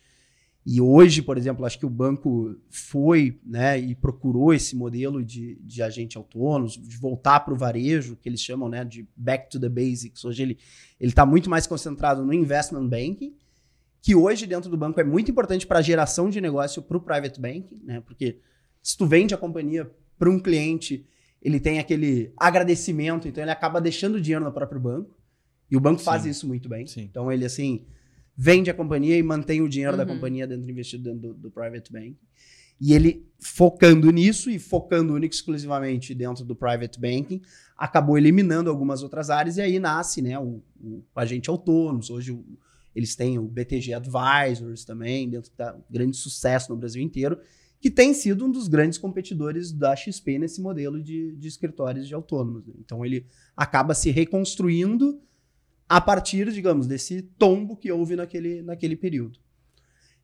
E hoje, por exemplo, acho que o banco foi né, e procurou esse modelo de, de agente autônomo, de voltar para o varejo, que eles chamam né, de back to the basics. Hoje ele está muito mais concentrado no investment banking, que hoje dentro do banco é muito importante para a geração de negócio para o private banking, né, porque se tu vende a companhia para um cliente, ele tem aquele agradecimento, então ele acaba deixando o dinheiro no próprio banco. E o banco Sim. faz isso muito bem. Sim. Então ele assim vende a companhia e mantém o dinheiro uhum. da companhia dentro investido dentro do, do, private bank. E ele focando nisso e focando único exclusivamente dentro do private banking, acabou eliminando algumas outras áreas e aí nasce, né, o, o agente autônomo. Hoje o, eles têm o BTG Advisors também, dentro da grande sucesso no Brasil inteiro, que tem sido um dos grandes competidores da XP nesse modelo de, de escritórios de autônomos. Né? Então ele acaba se reconstruindo a partir, digamos, desse tombo que houve naquele, naquele período.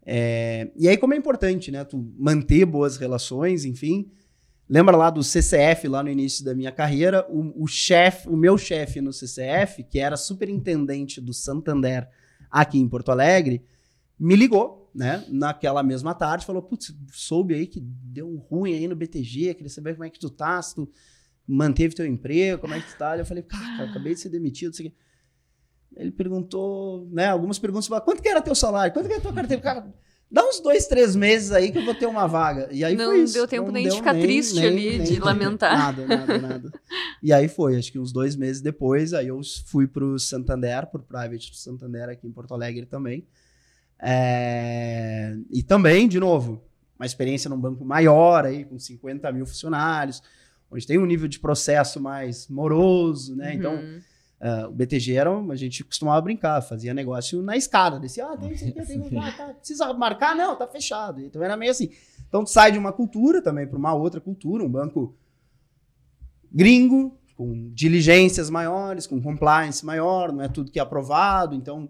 É, e aí, como é importante, né? Tu manter boas relações, enfim. Lembra lá do CCF, lá no início da minha carreira, o, o chefe, o meu chefe no CCF, que era superintendente do Santander aqui em Porto Alegre, me ligou, né, naquela mesma tarde, falou, putz, soube aí que deu um ruim aí no BTG, queria saber como é que tu tá, se tu manteve teu emprego, como é que tu tá. Eu falei, cara, acabei de ser demitido, não sei o quê. Ele perguntou, né, algumas perguntas, quanto que era teu salário? Quanto que era tua carteira? Cara, dá uns dois, três meses aí que eu vou ter uma vaga. E aí não foi isso. deu tempo não nem de ficar nem, triste nem, ali, nem, de lamentar. Nada, nada, nada. e aí foi, acho que uns dois meses depois, aí eu fui pro Santander, pro Private do Santander aqui em Porto Alegre também. É... E também, de novo, uma experiência num banco maior aí, com 50 mil funcionários, onde tem um nível de processo mais moroso, né? Então, uhum. Então Uh, o BTG era, a gente costumava brincar, fazia negócio na escada, descia, ah, tem, tem, tem, tem ah, tá, precisa marcar? Não, tá fechado. Então era meio assim. Então tu sai de uma cultura também para uma outra cultura, um banco gringo, com diligências maiores, com compliance maior, não é tudo que é aprovado, então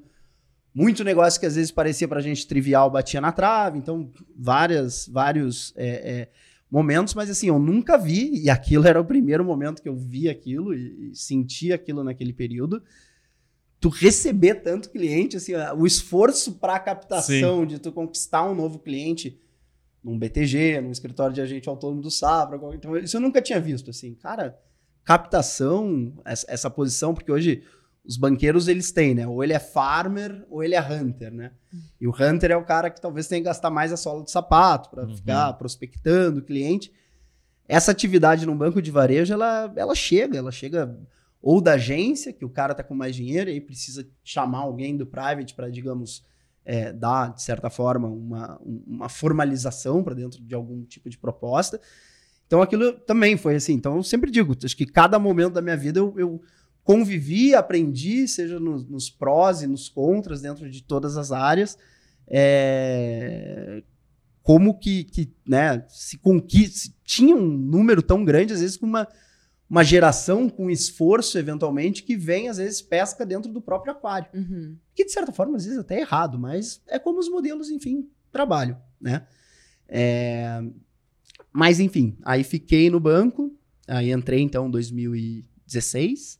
muito negócio que às vezes parecia para a gente trivial batia na trave, então várias, vários é, é, momentos, mas assim, eu nunca vi, e aquilo era o primeiro momento que eu vi aquilo e, e senti aquilo naquele período, tu receber tanto cliente, assim, o esforço para a captação, Sim. de tu conquistar um novo cliente num BTG, num escritório de agente autônomo do Safra, então isso eu nunca tinha visto, assim, cara, captação, essa, essa posição, porque hoje os banqueiros eles têm, né? Ou ele é farmer ou ele é hunter, né? E o hunter é o cara que talvez tenha que gastar mais a sola do sapato para uhum. ficar prospectando o cliente. Essa atividade no banco de varejo, ela, ela chega, ela chega ou da agência, que o cara tá com mais dinheiro e aí precisa chamar alguém do private para, digamos, é, dar, de certa forma, uma, uma formalização para dentro de algum tipo de proposta. Então aquilo também foi assim. Então eu sempre digo, acho que cada momento da minha vida eu, eu convivi, aprendi, seja nos, nos, prós e nos contras, dentro de todas as áreas, é, como que, que né, se conquista, tinha um número tão grande, às vezes com uma, uma geração com esforço, eventualmente, que vem, às vezes, pesca dentro do próprio aquário. Uhum. Que, de certa forma, às vezes até é errado, mas é como os modelos, enfim, trabalham, né? É... Mas, enfim, aí fiquei no banco, aí entrei, então, em 2016,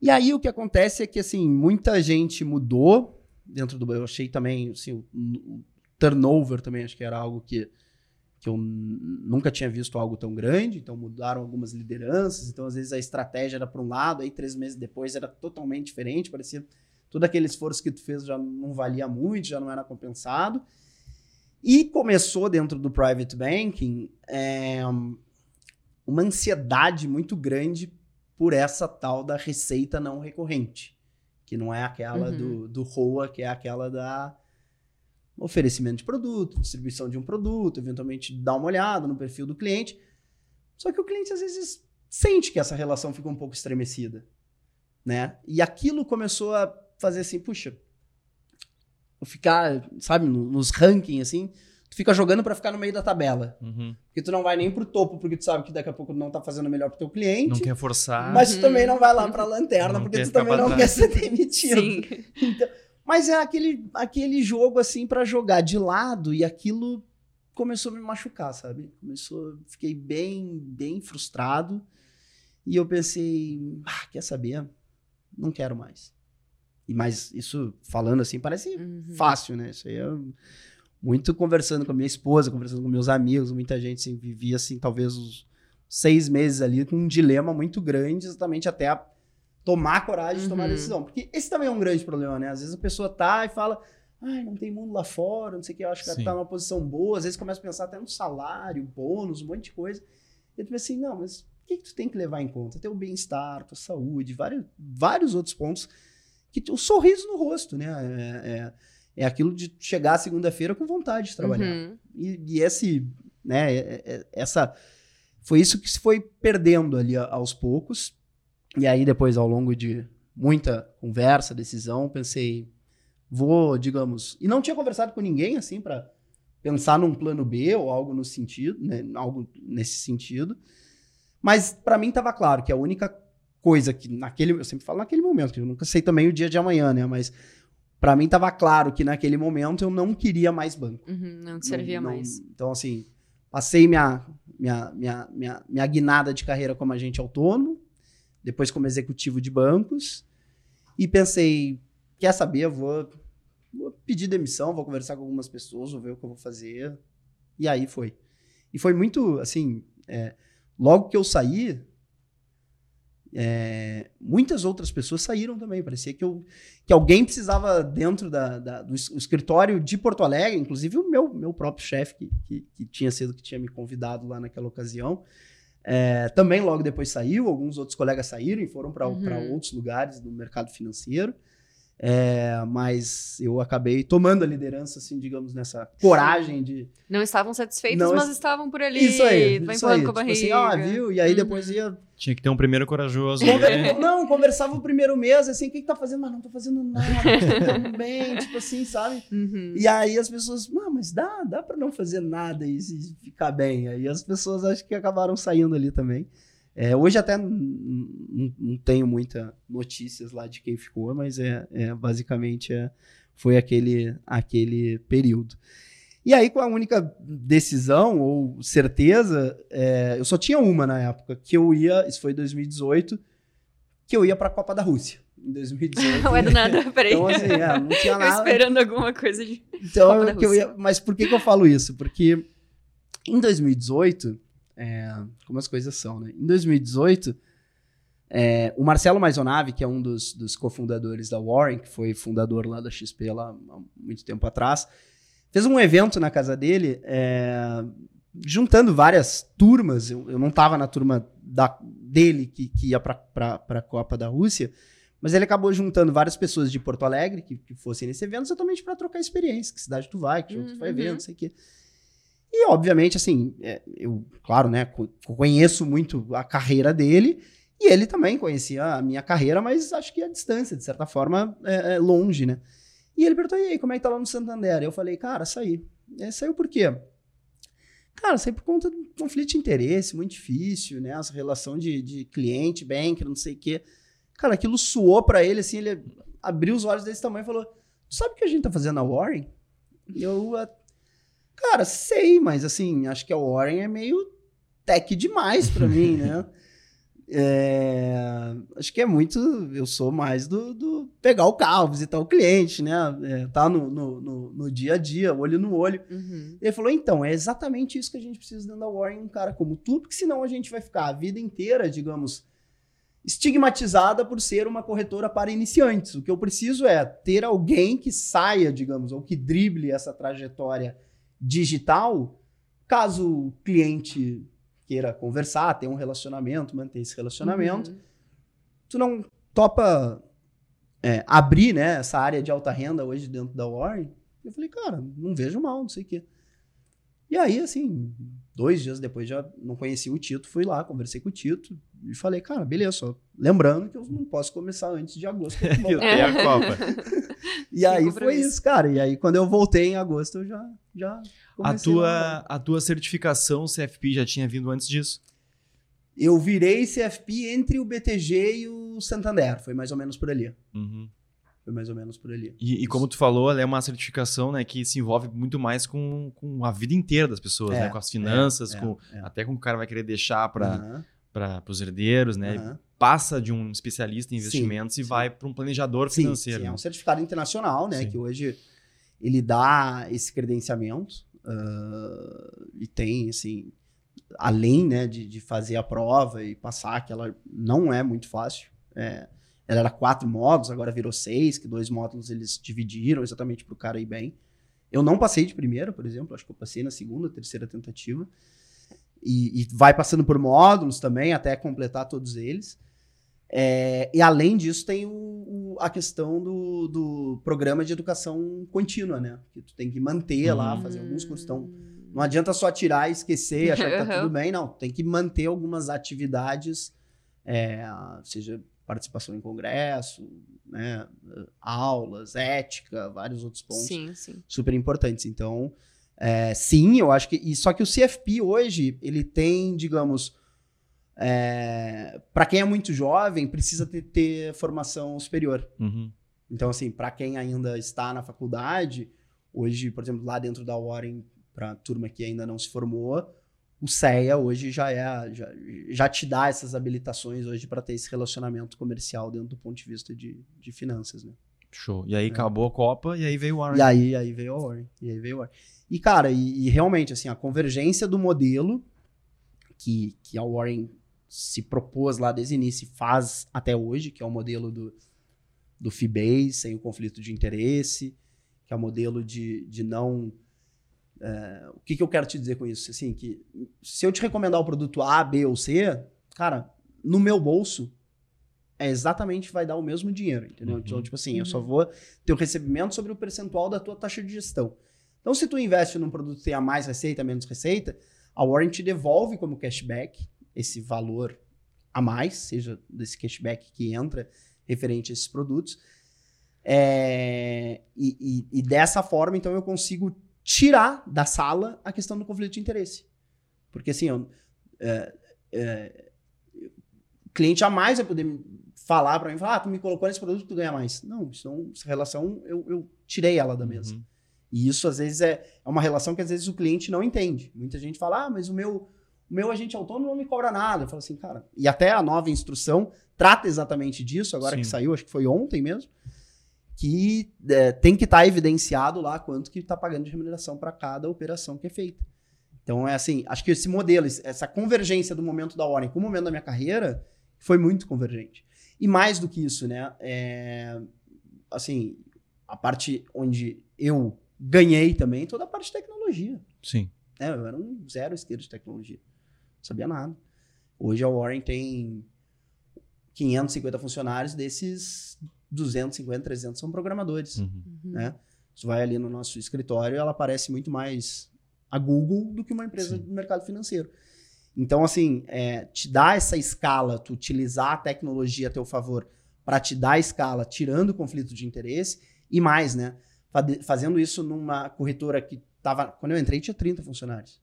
e aí o que acontece é que, assim, muita gente mudou dentro do. Eu achei também, assim, o, turnover também, acho que era algo que, que eu nunca tinha visto algo tão grande. Então mudaram algumas lideranças. Então, às vezes, a estratégia era para um lado, aí três meses depois era totalmente diferente. Parecia todo aquele esforço que tu fez já não valia muito, já não era compensado. E começou dentro do private banking é, uma ansiedade muito grande por essa tal da receita não recorrente, que não é aquela uhum. do, do ROA, que é aquela da oferecimento de produto, distribuição de um produto, eventualmente dar uma olhada no perfil do cliente. Só que o cliente às vezes sente que essa relação fica um pouco estremecida, né? E aquilo começou a fazer assim, puxa, ficar, sabe, nos rankings assim, tu fica jogando para ficar no meio da tabela. Uhum. Porque tu não vai nem pro topo, porque tu sabe que daqui a pouco tu não tá fazendo melhor pro teu cliente. Não quer forçar. Mas tu também não vai lá pra lanterna, não porque tu também não quer ser demitido. Sim. Então, mas é aquele, aquele jogo assim para jogar de lado e aquilo começou a me machucar, sabe? Começou, fiquei bem, bem frustrado. E eu pensei, ah, quer saber? Não quero mais. E mas isso falando assim parece uhum. fácil, né? Isso aí é muito conversando com a minha esposa, conversando com meus amigos, muita gente assim, vivia assim, talvez uns seis meses ali com um dilema muito grande, exatamente até a tomar coragem uhum. de tomar a uhum. decisão. Porque esse também é um grande problema, né? Às vezes a pessoa tá e fala, ai, não tem mundo lá fora, não sei o que, eu acho que Sim. tá numa posição boa, às vezes começa a pensar até no salário, bônus, um monte de coisa. E tu pensa assim, não, mas o que, que tu tem que levar em conta? Teu bem-estar, tua saúde, vários, vários outros pontos que o sorriso no rosto, né? É, é, é aquilo de chegar segunda-feira com vontade de trabalhar. Uhum. E, e, esse, né, é, é, essa foi isso que se foi perdendo ali aos poucos. E aí depois ao longo de muita conversa, decisão, pensei, vou, digamos, e não tinha conversado com ninguém assim para pensar num plano B ou algo no sentido, né, algo nesse sentido. Mas para mim estava claro que a única coisa que naquele, eu sempre falo naquele momento, que eu nunca sei também o dia de amanhã, né, mas para mim estava claro que naquele momento eu não queria mais banco. Uhum, não te servia não, mais. então, assim, passei minha, minha, minha, minha, minha guinada de carreira como agente autônomo, depois como executivo de bancos, e pensei, quer saber, eu vou, vou pedir demissão, vou conversar com algumas pessoas, vou ver o que eu vou fazer. E aí foi. E foi muito, assim, é, logo que eu saí, é, muitas outras pessoas saíram também. Parecia que, eu, que alguém precisava, dentro da, da do escritório de Porto Alegre, inclusive o meu, meu próprio chefe, que, que, que, tinha sido que tinha me convidado lá naquela ocasião, é, também logo depois saiu. Alguns outros colegas saíram e foram para uhum. outros lugares do mercado financeiro. É, mas eu acabei tomando a liderança, assim, digamos, nessa coragem de. Não estavam satisfeitos, Não mas es- estavam por ali. Isso aí. vai isso aí. com a Tipo barriga. assim, ah, viu? E aí Uhum. depois ia. Tinha que ter um primeiro corajoso. Conver- né? Não, conversava o primeiro mês, assim, o que, que tá fazendo? Mas não tô fazendo nada, tô bem, tipo assim, sabe? Uhum. E aí as pessoas, não, mas dá, dá pra não fazer nada e se ficar bem. Aí as pessoas acho que acabaram saindo ali também. É, hoje até não tenho muita notícias lá de quem ficou, mas é, é, basicamente é, foi aquele, aquele período. E aí, com a única decisão ou certeza, é, eu só tinha uma na época, que eu ia, isso foi em 2018, que eu ia pra Copa da Rússia. Em 2018. Ué, do nada, peraí. Então, assim, é, não tinha Eu nada. esperando alguma coisa de. Então, Copa da Rússia. ia- mas por que, que eu falo isso? Porque em 2018, é, como as coisas são, né? Em 2018, é, o Marcelo Maisonave, que é um dos, dos cofundadores da Warren, que foi fundador lá da XP lá há muito tempo atrás, fez um evento na casa dele, é, juntando várias turmas. Eu, eu não estava na turma da, dele que, que ia para a Copa da Rússia, mas ele acabou juntando várias pessoas de Porto Alegre que, que fossem nesse evento exatamente para trocar experiência, que cidade tu vai, que jogo tu vai ver, Uhum. não sei o quê. E, obviamente, assim, é, eu, claro, né, co- conheço muito a carreira dele, e ele também conhecia a minha carreira, mas acho que a distância, de certa forma, é, é longe, né? E ele perguntou, e aí, como é que tá lá no Santander? Eu falei, cara, saí. E saiu por quê? Cara, saí por conta do conflito de interesse, muito difícil, né? Essa relação de, de cliente, banker, não sei o quê. Cara, aquilo suou pra ele, assim, ele abriu os olhos desse tamanho e falou, "Tu sabe o que a gente tá fazendo na Warren? Eu, ah, cara, sei, mas assim, acho que a Warren é meio tech demais pra mim, né? É, acho que é muito. Eu sou mais do, do pegar o carro, visitar o cliente, né? É, tá no, no, no, no dia a dia, olho no olho. Uhum. Ele falou: então, é exatamente isso que a gente precisa dentro da Warren, um cara como tu, porque senão a gente vai ficar a vida inteira, digamos, estigmatizada por ser uma corretora para iniciantes. O que eu preciso é ter alguém que saia, digamos, ou que drible essa trajetória digital, caso o cliente queira conversar, ter um relacionamento, manter esse relacionamento Uhum. tu não topa é, abrir né, essa área de alta renda hoje dentro da Warren? Eu falei, cara, não vejo mal, não sei o quê. E aí, assim, dois dias depois já não conheci o Tito, fui lá, conversei com o Tito e falei, cara, beleza, só lembrando que eu não posso começar antes de agosto. eu tenho a Copa. e aí foi isso, cara. E aí quando eu voltei em agosto, eu já, já A tua, a tua certificação CFP já tinha vindo antes disso? Eu virei CFP entre o BTG e o Santander, foi mais ou menos por ali. Uhum. Foi mais ou menos por ali. E, e como tu falou, ela é uma certificação né, que se envolve muito mais com, com a vida inteira das pessoas, É, né? com as finanças, é, com, é. até com o que o cara vai querer deixar para para os herdeiros, né? aham. Passa de um especialista em Sim, investimentos e sim. vai para um planejador Sim, financeiro. sim, é né? um certificado internacional, né? Sim. Que hoje ele dá esse credenciamento ah, e tem, assim, além né, de, de fazer a prova e passar, que ela não é muito fácil. é, ela era quatro módulos, agora virou seis, que dois módulos eles dividiram exatamente para o cara ir bem. Eu não passei de primeira, por exemplo, acho que eu passei na segunda, terceira tentativa. E, e vai passando por módulos também, até completar todos eles. É, e além disso, tem o, o- a questão do, do programa de educação contínua, né? Que tu tem que manter lá, Uhum. fazer alguns cursos. Então, não adianta só tirar e esquecer e achar que tá Uhum. tudo bem, não. Tem que manter algumas atividades, é, seja participação em congresso, né, aulas, ética, vários outros pontos Sim, sim. super importantes. Então, é, sim, eu acho que. E só que o CFP hoje, ele tem, digamos. para quem é muito jovem, precisa ter, ter formação superior. Uhum. Então, assim, para quem ainda está na faculdade, hoje, por exemplo, lá dentro da Warren, para a turma que ainda não se formou, o CEA hoje já é já, já te dá essas habilitações hoje para ter esse relacionamento comercial dentro do ponto de vista de, de finanças, né? Show. E aí É. acabou a Copa e aí veio o Warren. E aí, aí veio a Warren. E aí veio a Warren. E, cara, e, e realmente, assim, a convergência do modelo que, que a Warren se propôs lá desde o início e faz até hoje, que é o modelo do, do fee-base, sem o conflito de interesse, que é o modelo de, de não... é, o que, que eu quero te dizer com isso? Assim, que se eu te recomendar o produto A, B ou C, cara, no meu bolso é exatamente vai dar o mesmo dinheiro, entendeu? Uhum. Então, tipo assim, eu só Uhum. vou ter o recebimento sobre o percentual da tua taxa de gestão. Então, se tu investe num produto que tenha mais receita, menos receita, a Warren te devolve como cashback esse valor a mais, seja desse cashback que entra referente a esses produtos. É, e, e- e dessa forma, então, eu consigo tirar da sala a questão do conflito de interesse. Porque assim, eu, é, é, o cliente jamais vai poder falar para mim, falar, ah, tu me colocou nesse produto, tu ganha mais. Não, isso não, essa relação eu, eu tirei ela da mesa. Uhum. E isso, às vezes, é, é uma relação que, às vezes, o cliente não entende. Muita gente fala, ah, mas o meu, o meu agente autônomo não me cobra nada. Eu falo assim, cara... E até a nova instrução trata exatamente disso, agora Sim. que saiu, acho que foi ontem mesmo, que é, tem que estar evidenciado lá quanto que está pagando de remuneração para cada operação que é feita. Então, é assim, acho que esse modelo, essa convergência do momento da Warren com o momento da minha carreira foi muito convergente. E mais do que isso, né? é, assim, a parte onde eu ganhei também, toda a parte de tecnologia. Sim. né? Eu era um zero esquerdo de tecnologia. Não sabia nada. Hoje a Warren tem 550 funcionários, desses 250, 300 são programadores Uhum. Uhum. né? Você vai ali no nosso escritório, ela parece muito mais a Google do que uma empresa Sim. do mercado financeiro. Então, assim, é, te dá essa escala, tu utilizar a tecnologia a teu favor para te dar escala, tirando o conflito de interesse e mais, né? Fazendo isso numa corretora que tava, quando eu entrei tinha 30 funcionários.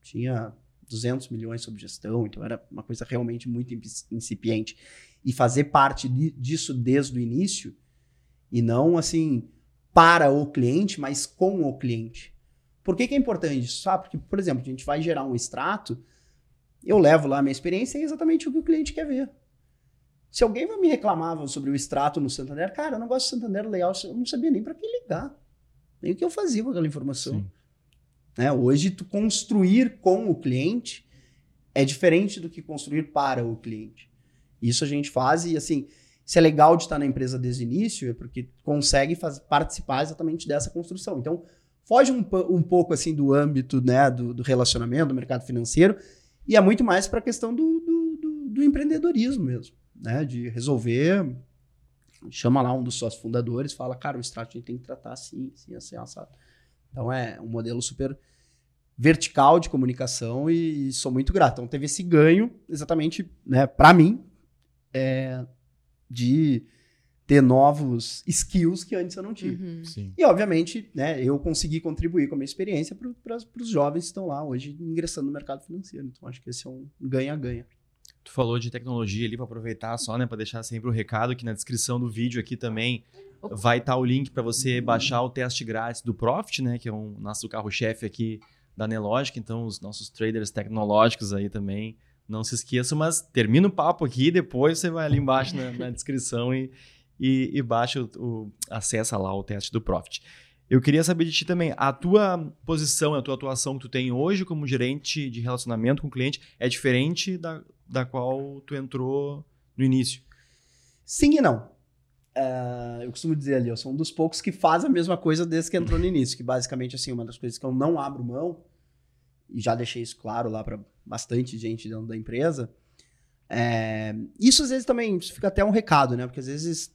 Tinha 200 milhões sob gestão, então era uma coisa realmente muito inci- incipiente. E fazer parte di- disso desde o início e não assim para o cliente, mas com o cliente. Por que, que é importante isso? Sabe? Porque, por exemplo, a gente vai gerar um extrato, eu levo lá a minha experiência e é exatamente o que o cliente quer ver. Se alguém me reclamar sobre o extrato no Santander, cara, eu não gosto do Santander Layout, eu não sabia nem para que ligar. Nem o que eu fazia com aquela informação. Né? Hoje, tu construir com o cliente é diferente do que construir para o cliente. Isso a gente faz e, assim, se é legal de estar na empresa desde o início, é porque consegue faz- participar exatamente dessa construção. Então, foge um, um pouco, assim, do âmbito né, do, do relacionamento, do mercado financeiro, e é muito mais para a questão do, do, do- do empreendedorismo mesmo, né? De resolver, chama lá um dos sócios fundadores, fala, cara, o extrato a gente tem que tratar assim, assim, assim, assado. Então, é um modelo super vertical de comunicação e sou muito grato. Então teve esse ganho exatamente, né, para mim, é, de ter novos skills que antes eu não tive. Uhum. Sim. E obviamente, né, eu consegui contribuir com a minha experiência para os jovens que estão lá hoje ingressando no mercado financeiro. Então acho que esse é um ganha-ganha. Tu falou de tecnologia ali para aproveitar só, né, para deixar sempre o recado que na descrição do vídeo aqui também Opa. vai estar o link para você baixar o teste grátis do Profit, né, que é um nosso carro-chefe aqui da Nelogic, então os nossos traders tecnológicos aí também não se esqueçam, mas termina o papo aqui, depois você vai ali embaixo na, na descrição e, e, e baixa o, o acessa lá o teste do Profit. Eu queria saber de ti também, a tua posição, a tua atuação que tu tem hoje como gerente de relacionamento com o cliente é diferente da, da qual tu entrou no início. Sim e não. É, eu costumo dizer ali, eu sou um dos poucos que faz a mesma coisa desde que entrou no início, que basicamente assim, uma das coisas que eu não abro mão, e já deixei isso claro lá para bastante gente dentro da empresa, é, isso às vezes também isso fica até um recado, né? Porque às vezes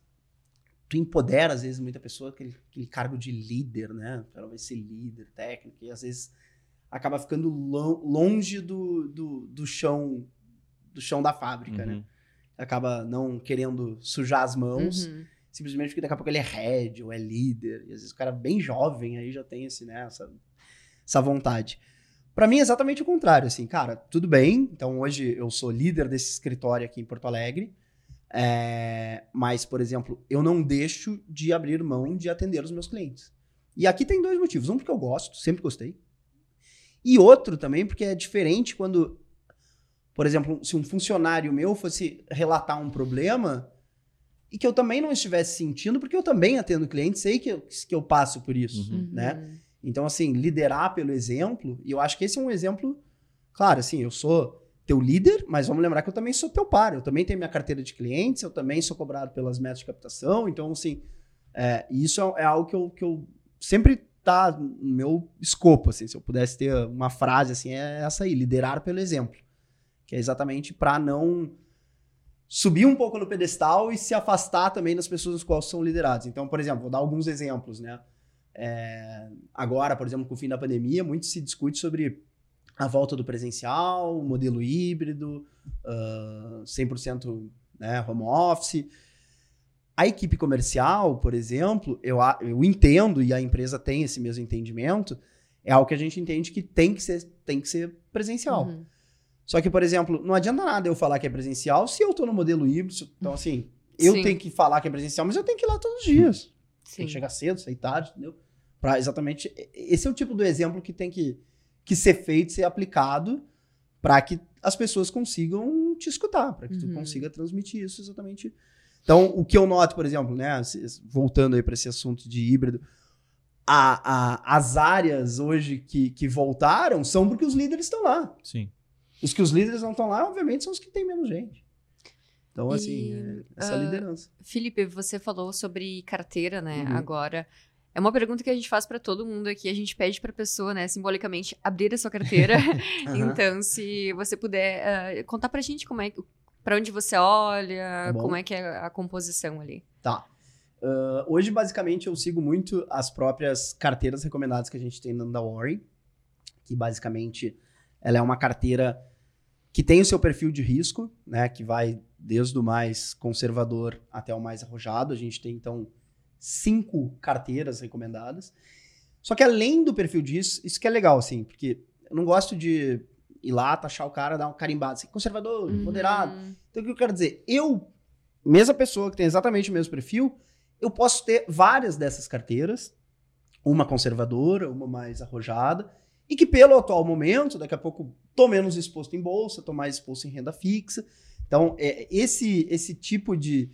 tu empodera, às vezes, muita pessoa, aquele, aquele cargo de líder, né? Ela vai ser líder técnico, e às vezes acaba ficando lo- longe do, do, do chão do chão da fábrica, né? Uhum. acaba não querendo sujar as mãos, Uhum. simplesmente porque daqui a pouco ele é head ou é líder, e às vezes o cara bem jovem aí já tem esse, né, essa, essa vontade. Pra mim é exatamente o contrário, assim, cara, tudo bem, então hoje eu sou líder desse escritório aqui em Porto Alegre, é, mas, por exemplo, eu não deixo de abrir mão de atender os meus clientes. E aqui tem dois motivos, um porque eu gosto, sempre gostei, e outro também porque é diferente quando por exemplo, se um funcionário meu fosse relatar um problema e que eu também não estivesse sentindo, porque eu também atendo cliente, sei que eu, que eu passo por isso, Uhum. né? Então, assim, liderar pelo exemplo, e eu acho que esse é um exemplo, claro, assim, eu sou teu líder, mas vamos lembrar que eu também sou teu par, eu também tenho minha carteira de clientes, eu também sou cobrado pelas metas de captação, então, assim, é, isso é, é algo que eu, que eu sempre tá no meu escopo, assim, se eu pudesse ter uma frase, assim, é essa aí, liderar pelo exemplo que é exatamente para não subir um pouco no pedestal e se afastar também das pessoas as quais são lideradas. Então, por exemplo, vou dar alguns exemplos, né? É, agora, por exemplo, com o fim da pandemia, muito se discute sobre a volta do presencial, o modelo híbrido, uh, 100% né, home office. A equipe comercial, por exemplo, eu, eu entendo e a empresa tem esse mesmo entendimento, é algo que a gente entende que tem que ser, tem que ser presencial. Uhum. Só que, por exemplo, não adianta nada eu falar que é presencial se eu estou no modelo híbrido. Então, assim, eu Sim. tenho que falar que é presencial, mas eu tenho que ir lá todos os dias. Sim. Tem que chegar cedo, sair tarde, entendeu? Pra exatamente. Esse é o tipo do exemplo que tem que, que ser feito, ser aplicado, para que as pessoas consigam te escutar, para que uhum. tu consiga transmitir isso exatamente. Então, o que eu noto, por exemplo, né, voltando aí para esse assunto de híbrido, a, a, as áreas hoje que, que voltaram são porque os líderes estão lá. Sim. Os que os líderes não estão lá, obviamente, são os que têm menos gente. Então, e, assim, é essa uh, liderança. Felipe, você falou sobre carteira, né? Uhum. Agora. É uma pergunta que a gente faz para todo mundo aqui. A gente pede para a pessoa, né, simbolicamente, abrir a sua carteira. uhum. Então, se você puder uh, contar para a gente como é, para onde você olha, tá como é que é a composição ali. Tá. Uh, hoje, basicamente, eu sigo muito as próprias carteiras recomendadas que a gente tem da Warren, que basicamente ela é uma carteira que tem o seu perfil de risco, né, que vai desde o mais conservador até o mais arrojado. A gente tem, então, cinco carteiras recomendadas. Só que além do perfil disso, isso que é legal, assim, porque eu não gosto de ir lá, taxar o cara, dar um carimbado, assim, conservador, uhum. moderado. Então o que eu quero dizer? Eu, mesma pessoa que tem exatamente o mesmo perfil, eu posso ter várias dessas carteiras, uma conservadora, uma mais arrojada, e que pelo atual momento, daqui a pouco tô menos exposto em bolsa, tô mais exposto em renda fixa. Então, é esse esse tipo de,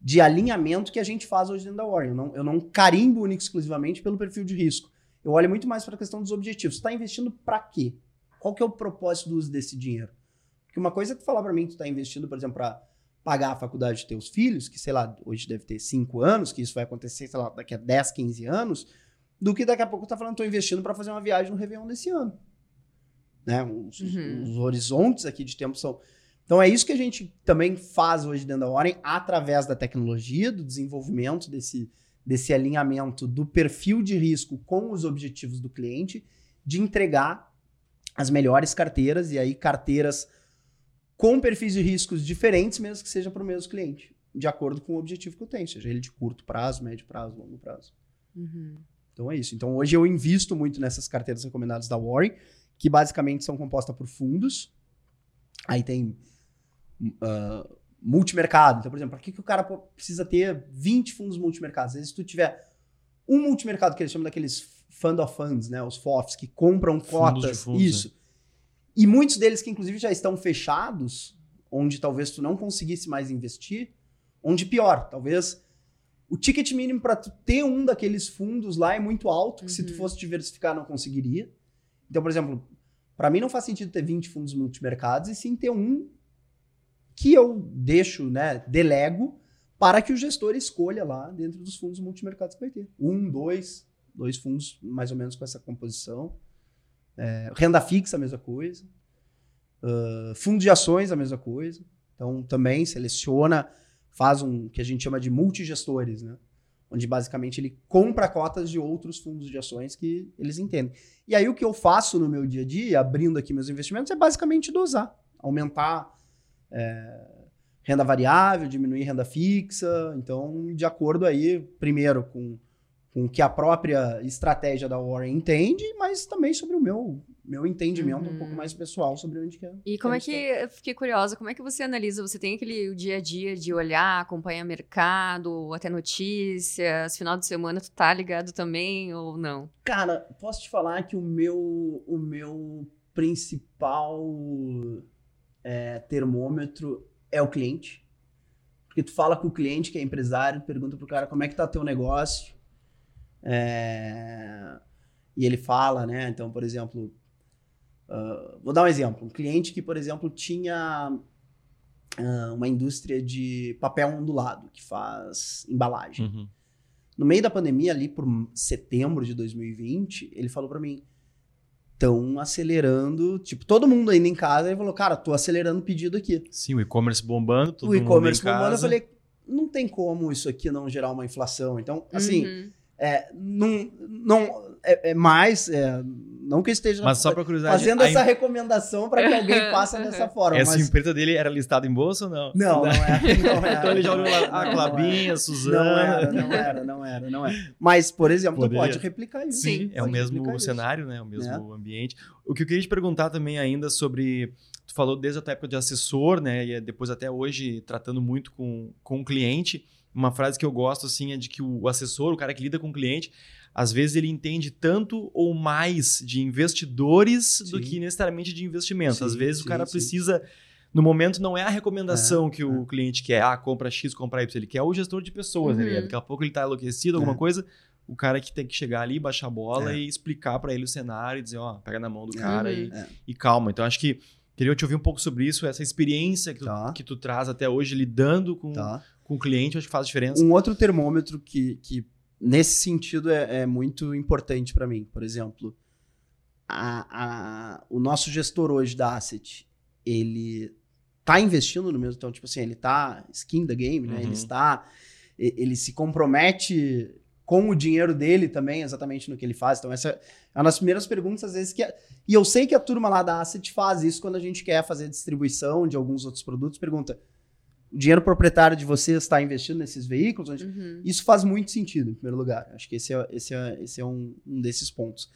de alinhamento que a gente faz hoje dentro da Warren. Eu não, eu não carimbo único exclusivamente pelo perfil de risco. Eu olho muito mais para a questão dos objetivos. Você está investindo para quê? Qual que é o propósito do uso desse dinheiro? Porque uma coisa é tu falar para mim que tu está investindo, por exemplo, para pagar a faculdade de teus filhos, que sei lá, hoje deve ter 5 anos, que isso vai acontecer, sei lá, daqui a 10, 15 anos, do que daqui a pouco tu tá falando, estou investindo para fazer uma viagem no Réveillon desse ano. Né? Os, uhum. os, horizontes aqui de tempo são então é isso que a gente também faz hoje dentro da Warren, através da tecnologia, do desenvolvimento desse, desse alinhamento do perfil de risco com os objetivos do cliente, de entregar as melhores carteiras, e aí carteiras com perfis de riscos diferentes, mesmo que seja para o mesmo cliente, de acordo com o objetivo que eu tenho, seja ele de curto prazo, médio prazo, longo prazo. Uhum. Então é isso. Então hoje eu invisto muito nessas carteiras recomendadas da Warren, que basicamente são compostas por fundos. Aí tem uh, multimercado. Então, por exemplo, para que, que o cara precisa ter 20 fundos multimercados? Às vezes, se tu tiver um multimercado, que eles chamam daqueles fund of funds, né? Os FOFs, que compram cotas. Fundos, isso. Né? E muitos deles que, inclusive, já estão fechados, onde talvez tu não conseguisse mais investir, onde pior, talvez o ticket mínimo para tu ter um daqueles fundos lá é muito alto, que uhum. se tu uhum. fosse diversificar não conseguiria. Então, por exemplo, para mim não faz sentido ter 20 fundos multimercados e sim ter um que eu deixo, né, delego para que o gestor escolha lá dentro dos fundos multimercados que vai ter. Um, dois, dois fundos mais ou menos com essa composição. É, renda fixa, a mesma coisa. Uh, fundo de ações, a mesma coisa. Então, também seleciona, faz um que a gente chama de multigestores, né? Onde basicamente ele compra cotas de outros fundos de ações que eles entendem. E aí o que eu faço no meu dia a dia, abrindo aqui meus investimentos, é basicamente dosar, aumentar é, renda variável, diminuir renda fixa. Então, de acordo aí, primeiro com, com o que a própria estratégia da Warren entende, mas também sobre o meu meu entendimento uhum. um pouco uhum. mais pessoal sobre onde que é. E como é que, eu fiquei curiosa, como é que você analisa? Você tem aquele dia a dia de olhar, acompanhar mercado, até notícias, final de semana tu tá ligado também ou não? Cara, posso te falar que o meu, o meu principal é, termômetro é o cliente. Porque tu fala com o cliente que é empresário, pergunta pro cara como é que tá teu negócio. É, e ele fala, né? Então, por exemplo, uh, vou dar um exemplo. Um cliente que, por exemplo, tinha uh, uma indústria de papel ondulado, que faz embalagem. Uhum. No meio da pandemia, ali por setembro de 2020, ele falou para mim: estão acelerando. Tipo, todo mundo ainda em casa e falou, cara, tô acelerando o pedido aqui. Sim, o e-commerce bombando, todo o e-commerce bombando, eu falei, não tem como isso aqui não gerar uma inflação. Então, assim, Uhum. é, não, não, é, é mais. é, não que eu esteja Mas só pra curiosidade, fazendo a essa recomendação para que alguém faça dessa forma. Essa mas... empresa dele era listada em bolsa ou não? Não, não é. Não era, Então ele já olhou não lá, a Clabinha, era. Suzana. Não era, não era, não era, não era. Mas, por exemplo, tu Poderia. pode replicar isso. Sim, é o mesmo isso. cenário, né? O mesmo ambiente. O que eu queria te perguntar também ainda sobre. Tu falou desde a tua época de assessor, né? E depois até hoje tratando muito com, com o cliente. Uma frase que eu gosto, assim, é de que o assessor, o cara que lida com o cliente, às vezes ele entende tanto ou mais de investidores do Sim. que necessariamente de investimento. às Sim, vezes o sim, cara sim. precisa. No momento não é a recomendação É, que o é. cliente quer, ah, compra X, compra Y. Ele quer o gestor de pessoas, né? Uhum. Daqui a pouco ele tá enlouquecido, alguma É. coisa. O cara que tem que chegar ali, baixar a bola É. e explicar pra ele o cenário e dizer, ó, pega na mão do cara Uhum. e, É. e calma. Então acho que queria te ouvir um pouco sobre isso, essa experiência que tu, Tá. que tu traz até hoje lidando com, Tá. com o cliente, acho que faz diferença. Um outro termômetro que, que nesse sentido, é, é muito importante para mim. Por exemplo, a- a- o nosso gestor hoje da Asset, ele tá investindo no mesmo, então, tipo assim, ele tá skin the game, né? Uhum. Ele está, ele se compromete com o dinheiro dele também, exatamente no que ele faz. Então, essa é uma das primeiras perguntas, às vezes, que... a- e eu sei que a turma lá da Asset faz isso quando a gente quer fazer distribuição de alguns outros produtos, pergunta, o dinheiro proprietário de vocês está investindo nesses veículos? Onde- Uhum. isso faz muito sentido, em primeiro lugar. Acho que esse é, esse é, esse é um, um desses pontos.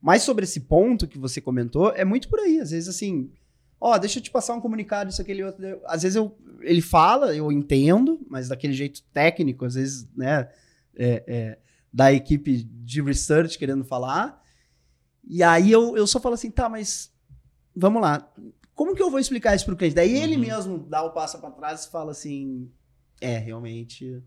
Mas sobre esse ponto que você comentou, é muito por aí. Às vezes, assim, ó, deixa eu te passar um comunicado, isso, aquele outro. Às vezes eu, ele fala, eu entendo, mas daquele jeito técnico, às vezes, né, é, é, da equipe de research querendo falar. E aí eu, eu só falo assim, tá, mas vamos lá. Como que eu vou explicar isso pro cliente? Daí ele Uhum. mesmo dá o passo para trás e fala assim, é, realmente.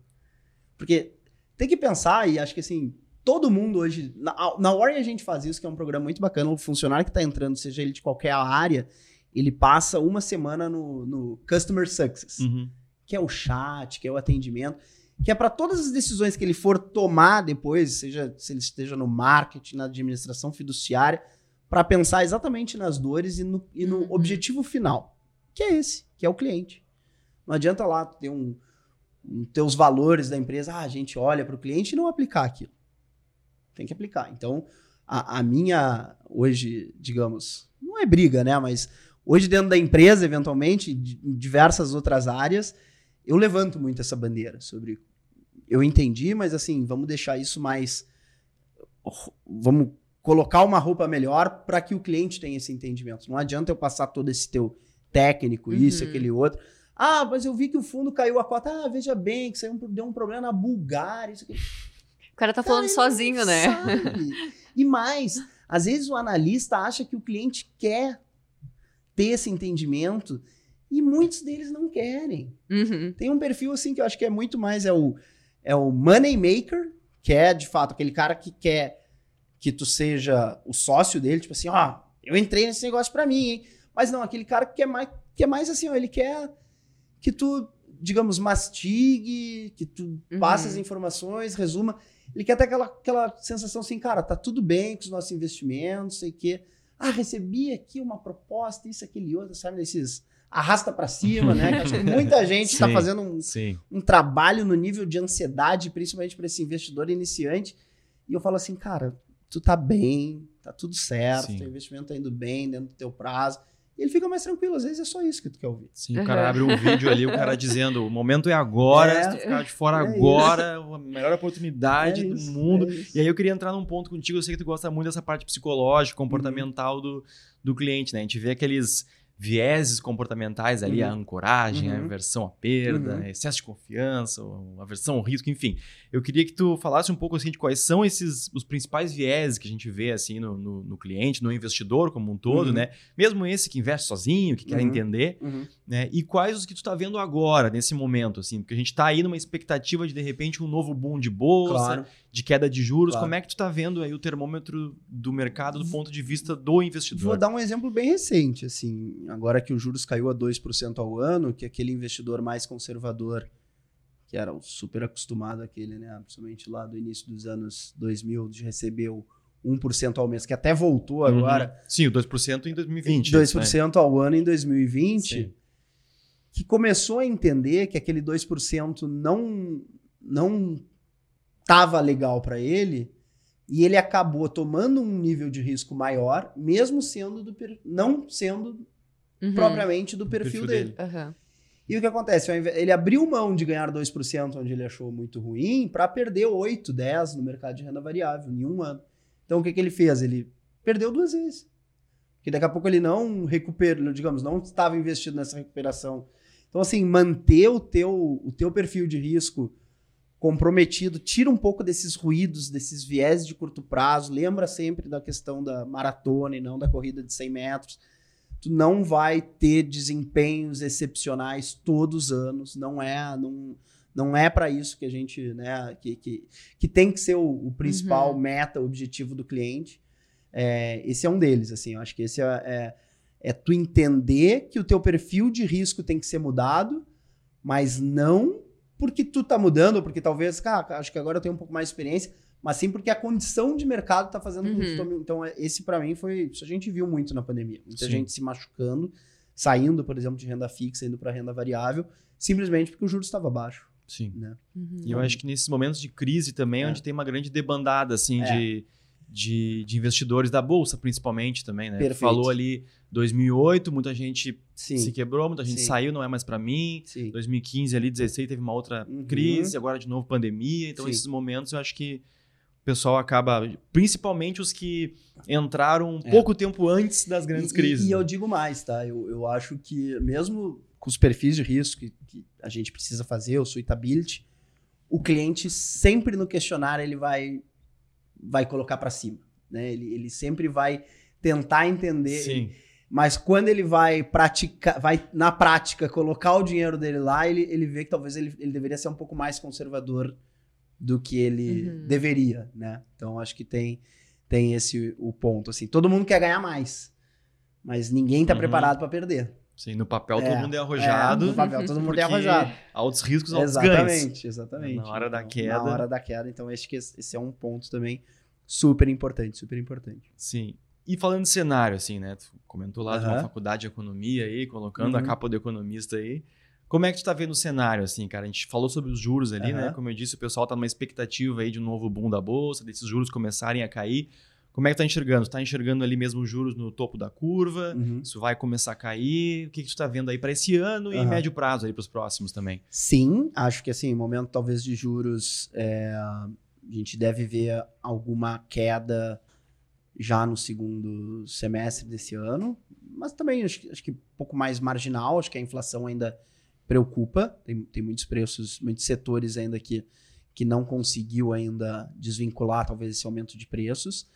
Porque tem que pensar, e acho que assim, todo mundo hoje. Na, na Warren a gente faz isso, que é um programa muito bacana. O funcionário que está entrando, seja ele de qualquer área, ele passa uma semana no, no Customer Success, Uhum. que é o chat, que é o atendimento, que é para todas as decisões que ele for tomar depois, seja se ele esteja no marketing, na administração fiduciária, para pensar exatamente nas dores e no, e no Uhum. objetivo final, que é esse, que é o cliente. Não adianta lá ter um, um ter os valores da empresa, ah, a gente olha para o cliente e não aplicar aquilo. Tem que aplicar. Então, a, a minha, hoje, digamos, não é briga, né? Mas hoje, dentro da empresa, eventualmente, em diversas outras áreas, eu levanto muito essa bandeira sobre. Eu entendi, mas assim, vamos deixar isso mais. Vamos colocar uma roupa melhor para que o cliente tenha esse entendimento. Não adianta eu passar todo esse teu técnico, isso, Uhum. aquele outro. Ah, mas eu vi que o fundo caiu a cota. Ah, veja bem, que saiu deu um problema na Bulgária. Isso aqui. O cara tá falando Cara, ele sozinho, né? sabe. E mais, às vezes o analista acha que o cliente quer ter esse entendimento e muitos deles não querem. Uhum. Tem um perfil assim que eu acho que é muito mais é o é o money maker, que é de fato aquele cara que quer que tu seja o sócio dele, tipo assim, ó, eu entrei nesse negócio pra mim, hein? Mas não, aquele cara que quer mais que é mais assim, ó, ele quer que tu, digamos, mastigue, que tu Uhum. passe as informações, resuma. Ele quer ter aquela, aquela sensação assim, cara, tá tudo bem com os nossos investimentos, sei o quê. Ah, recebi aqui uma proposta, isso, aquele outro, sabe? Desses arrasta pra cima, né? Acho que muita gente tá Sim. fazendo um, um trabalho no nível de ansiedade, principalmente para esse investidor iniciante. E eu falo assim, cara, tu tá bem, tá tudo certo, Sim. teu investimento tá indo bem dentro do teu prazo. E ele fica mais tranquilo, às vezes é só isso que tu quer ouvir. Sim, o cara Uhum. abre um vídeo ali, o cara dizendo: o momento é agora, É. se tu ficar de fora É agora, a melhor oportunidade É do isso, mundo. é isso. E aí eu queria entrar num ponto contigo, eu sei que tu gosta muito dessa parte psicológica, comportamental Uhum. do, do cliente, né? A gente vê aqueles vieses comportamentais ali, a Uhum. ancoragem, a Uhum. aversão à perda, Uhum. excesso de confiança, a aversão ao risco, enfim. Eu queria que tu falasse um pouco assim de quais são esses os principais vieses que a gente vê assim no, no, no cliente, no investidor como um todo, Uhum. né? Mesmo esse que investe sozinho, que quer Uhum. entender, Uhum. né? E quais os que tu tá vendo agora, nesse momento, assim? Porque a gente tá aí numa expectativa de, de repente, um novo boom de bolsa, Claro. de queda de juros. Claro. Como é que tu tá vendo aí o termômetro do mercado do ponto de vista do investidor? Vou dar um exemplo bem recente, assim, agora que o juros caiu a 2% ao ano, que aquele investidor mais conservador, que era o super acostumado àquele, né, principalmente lá do início dos anos 2000, de receber o, 1% ao mês, que até voltou agora. Uhum. Sim, o 2% em 2020. 2% né? ao ano em 2020. Sim. Que começou a entender que aquele 2% não não tava legal para ele e ele acabou tomando um nível de risco maior, mesmo sendo do não sendo uhum. propriamente do perfil, perfil dele. dele. Uhum. E o que acontece? Ele abriu mão de ganhar 2% onde ele achou muito ruim para perder 8, 10 no mercado de renda variável em um ano. Então o que, que ele fez? Ele perdeu duas vezes. Porque daqui a pouco ele não recuperou, digamos, não estava investido nessa recuperação. Então, assim, manter o teu, o teu perfil de risco comprometido, tira um pouco desses ruídos, desses viés de curto prazo, lembra sempre da questão da maratona e não da corrida de 100 metros. Tu não vai ter desempenhos excepcionais todos os anos, não é, não, não é para isso que a gente, né, que, que, que tem que ser o, o principal uhum. meta, objetivo do cliente. É, esse é um deles, assim, eu acho que esse é, é, é tu entender que o teu perfil de risco tem que ser mudado, mas não porque tu tá mudando, porque talvez, cara, acho que agora eu tenho um pouco mais de experiência, mas sim porque a condição de mercado tá fazendo uhum. com que uhum. tome... Então, é, esse para mim foi. Isso a gente viu muito na pandemia. Muita sim. gente se machucando, saindo, por exemplo, de renda fixa, indo para renda variável, simplesmente porque o juros estava baixo. Sim. Né? Uhum. E eu acho que nesses momentos de crise também, é. onde tem uma grande debandada, assim, é. de de, de investidores da bolsa, principalmente também, né? Perfeito. Falou ali 2008, muita gente Sim. se quebrou, muita gente Sim. saiu, não é mais para mim. Sim. 2015 ali, 16 teve uma outra uhum. crise, agora de novo pandemia. Então esses momentos eu acho que pessoal acaba, principalmente os que entraram é. pouco tempo antes das grandes e, crises. E, e, eu digo mais, tá? Eu, eu acho que mesmo com os perfis de risco que, que a gente precisa fazer, o suitability, o cliente sempre no questionário ele vai vai colocar para cima. Né? Ele, ele sempre vai tentar entender. Sim. Mas quando ele vai praticar, vai na prática colocar o dinheiro dele lá, ele, ele vê que talvez ele, ele deveria ser um pouco mais conservador do que ele uhum. deveria, né? Então acho que tem tem esse o ponto assim. Todo mundo quer ganhar mais, mas ninguém está uhum. preparado para perder. Sim, no papel é, todo mundo é arrojado. É, no papel todo mundo é arrojado. Altos riscos, altos exatamente, ganhos. Exatamente, Na hora da queda. Na hora da queda. Então, acho que esse é um ponto também super importante, super importante. Sim. E falando de cenário, assim, né? Tu comentou lá uhum. de uma faculdade de economia aí, colocando uhum. a capa do economista aí. Como é que tu tá vendo o cenário, assim, cara? A gente falou sobre os juros ali, uhum. né? Como eu disse, o pessoal tá numa expectativa aí de um novo boom da bolsa, desses juros começarem a cair. Como é que tu tá enxergando? Tu tá enxergando ali mesmo os juros no topo da curva? Uhum. Isso vai começar a cair? O que, que tu tá vendo aí para esse ano uhum. e médio prazo aí para os próximos também? Sim, acho que assim, momento talvez de juros, é, a gente deve ver alguma queda já no segundo semestre desse ano, mas também acho, acho que um pouco mais marginal, acho que a inflação ainda preocupa, tem, tem muitos preços, muitos setores ainda que, que não conseguiu ainda desvincular talvez esse aumento de preços.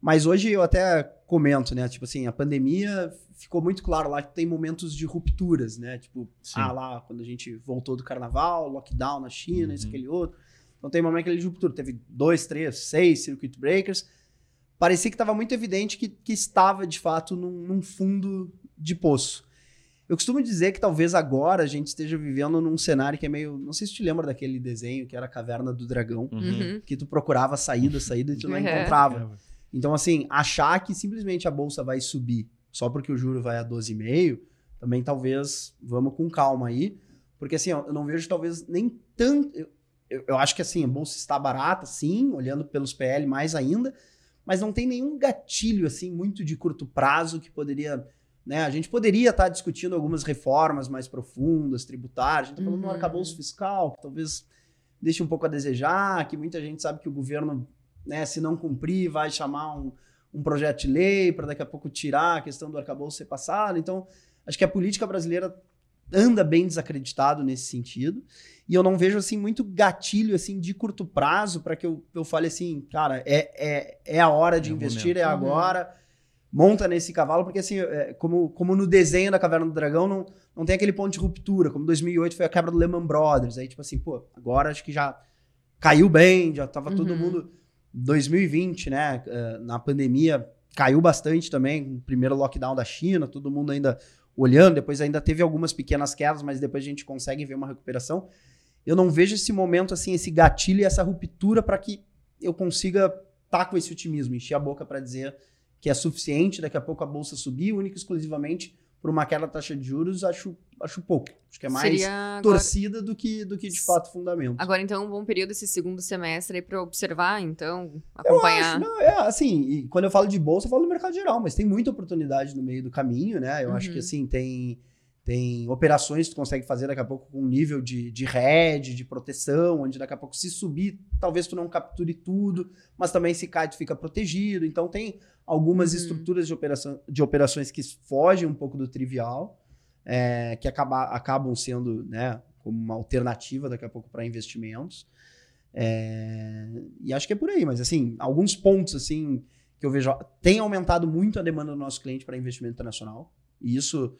Mas hoje eu até comento, né? Tipo assim, a pandemia ficou muito claro lá que tem momentos de rupturas, né? Tipo, Sim. ah, lá, quando a gente voltou do carnaval, lockdown na China, uhum. isso, aquele outro. Então tem momento aquele de ruptura. Teve dois, três, seis circuit breakers. Parecia que estava muito evidente que, que estava, de fato, num, num fundo de poço. Eu costumo dizer que talvez agora a gente esteja vivendo num cenário que é meio. Não sei se te lembra daquele desenho que era a Caverna do Dragão, uhum. que tu procurava saída, saída e tu não é. encontrava. Então, assim, achar que simplesmente a bolsa vai subir só porque o juro vai a 12,5, também talvez vamos com calma aí. Porque, assim, eu não vejo talvez nem tanto. Eu, eu, eu acho que, assim, a bolsa está barata, sim, olhando pelos PL mais ainda, mas não tem nenhum gatilho, assim, muito de curto prazo que poderia. Né? A gente poderia estar discutindo algumas reformas mais profundas, tributárias. A gente está falando uhum. do arcabouço fiscal, que talvez deixe um pouco a desejar, que muita gente sabe que o governo né? Se não cumprir, vai chamar um, um projeto de lei para daqui a pouco tirar a questão do arcabouço ser passado. Então, acho que a política brasileira anda bem desacreditado nesse sentido. E eu não vejo assim muito gatilho assim de curto prazo para que eu, eu fale assim, cara, é, é, é a hora de é investir, momento. é agora. Monta nesse cavalo, porque assim, é, como, como no desenho da Caverna do Dragão, não, não tem aquele ponto de ruptura, como 2008 foi a quebra do Lehman Brothers. Aí, tipo assim, pô, agora acho que já caiu bem, já tava uhum. todo mundo 2020, né, eh, na pandemia, caiu bastante também, o primeiro lockdown da China, todo mundo ainda olhando, depois ainda teve algumas pequenas quedas, mas depois a gente consegue ver uma recuperação. Eu não vejo esse momento assim, esse gatilho e essa ruptura para que eu consiga tá com esse otimismo, encher a boca para dizer que é suficiente daqui a pouco a bolsa subir, única e exclusivamente por uma queda da taxa de juros, acho, acho pouco. Acho que é mais torcida do que, do que de fato fundamento. Agora, então, um bom período esse segundo semestre aí pra observar, então, Eu acompanhar. acho, não, é assim, e quando eu falo de bolsa, eu falo do mercado geral, mas tem muita oportunidade no meio do caminho, né? Eu acho Uhum. que assim, tem, tem operações que tu consegue fazer daqui a pouco com um nível de, de de proteção, onde daqui a pouco se subir, talvez tu não capture tudo, mas também se cai, tu fica protegido. Então tem algumas Uhum. estruturas de, operação, de operações que fogem um pouco do trivial, é, que acaba, acabam sendo, né, como uma alternativa daqui a pouco para investimentos. É, e acho que é por aí, mas assim, alguns pontos assim que eu vejo tem aumentado muito a demanda do nosso cliente para investimento internacional. E isso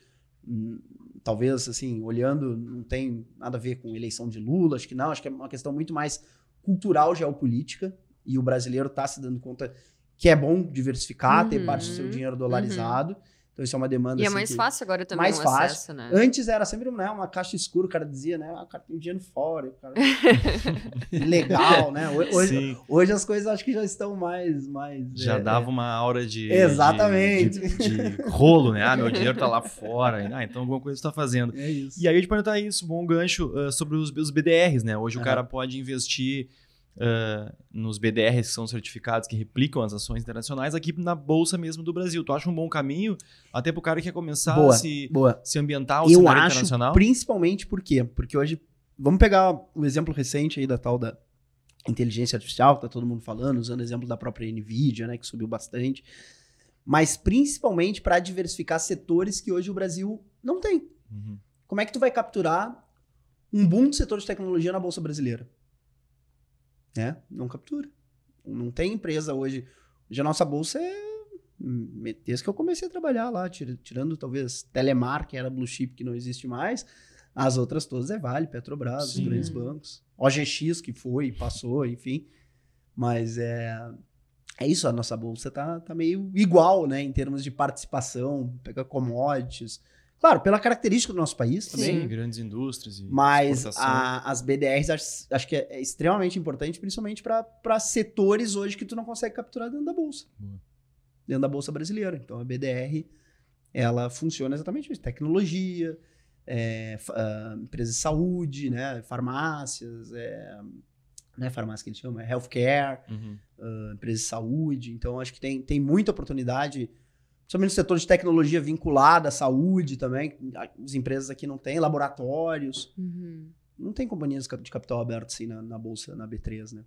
talvez assim, olhando, não tem nada a ver com eleição de Lula, acho que não, acho que é uma questão muito mais cultural geopolítica e o brasileiro está se dando conta que é bom diversificar, ter Uhum, parte do seu dinheiro dolarizado. Então isso é uma demanda E é assim, mais que- fácil agora também mais o fácil. acesso, né? Antes era sempre né, uma caixa escura, o cara dizia, né? Ah, o cara tem dinheiro fora. o Cara... Legal, né? Ho- Hoje, Sim, hoje as coisas acho que já estão mais. mais já é, dava uma aura de. Exatamente. De, de- de rolo, né? Ah, meu dinheiro tá lá fora. Ah, então alguma coisa você tá fazendo. É, é isso. E aí, de perguntar isso, bom gancho uh, sobre os, os BDRs, né? Hoje o Aham. cara pode investir uh, nos BDRs que são certificados, que replicam as ações internacionais aqui na Bolsa mesmo do Brasil. Tu acha um bom caminho até pro cara que quer começar Boa. a se, Boa. se ambientar ao Eu cenário acho, internacional? principalmente por quê? Porque hoje, vamos pegar o exemplo recente aí da tal da inteligência artificial, que tá todo mundo falando, usando o exemplo da própria Nvidia, né, que subiu bastante. Mas principalmente para diversificar setores que hoje o Brasil não tem. Uhum. Como é que tu vai capturar um boom do setor de tecnologia na bolsa brasileira? Né? Não captura. Não tem empresa hoje. Hoje a nossa bolsa é desde que eu comecei a trabalhar lá, tira- tirando talvez Telemar, que era blue chip que não existe mais, as outras todas é Vale, Petrobras, Sim. os grandes bancos, OGX que foi, passou, enfim. Mas é é isso, a nossa bolsa tá, tá meio igual, né, em termos de participação, pega commodities. Claro, pela característica do nosso país também, Sim, grandes indústrias. E mas a- as BDRs acho, acho que é, é extremamente importante, principalmente para setores hoje que tu não consegue capturar dentro da bolsa. Dentro da bolsa brasileira. Então a BDR ela funciona exatamente isso: tecnologia, é, ah, empresas de saúde, né, farmácias, é, né, farmácia que eles chamam, é healthcare, Uhum. ah, empresas de saúde. Então acho que tem, tem muita oportunidade. Principalmente no setor de tecnologia vinculada à saúde também. As empresas aqui não têm, laboratórios. Uhum. Não tem companhias de capital aberto assim na, na bolsa, na B3, né?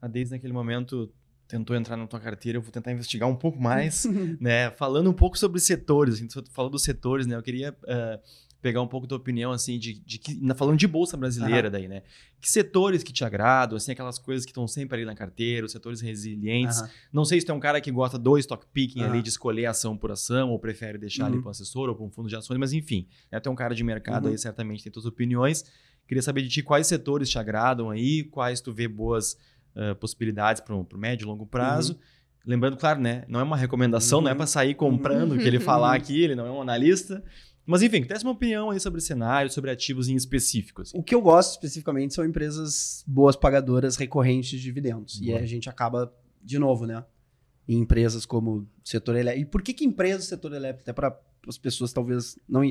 A Deise, naquele momento, tentou entrar na tua carteira. Eu vou tentar investigar um pouco mais. né? Falando um pouco sobre setores, assim, tu falou dos setores, né? Eu queria eh, pegar um pouco da tua opinião, assim, de, de que, falando de bolsa brasileira daí, né? Que setores que te agradam, assim, aquelas coisas que estão sempre ali na carteira, os setores resilientes. Aham. Não sei se tu é um cara que gosta do stock picking ali, Aham. de escolher ação por ação, ou prefere deixar ali Uhum. para um assessor ou para um fundo de ações, mas enfim, né? Tu é um cara de mercado Uhum. aí, certamente tem tuas opiniões. Queria saber de ti quais setores te agradam aí, quais tu vê boas eh, possibilidades para o médio e longo prazo. Lembrando, claro, né? Não é uma recomendação, não é Uhum. para sair comprando o que ele falar aqui, ele não é um analista. Mas enfim, teste uma opinião aí sobre cenário, sobre ativos em específico. assim. O que eu gosto especificamente são empresas boas pagadoras recorrentes de dividendos. E Boa. aí a gente acaba, de novo, né? Em empresas como o setor elétrico. E por que, que empresa do setor elétrico? Até para as pessoas talvez não.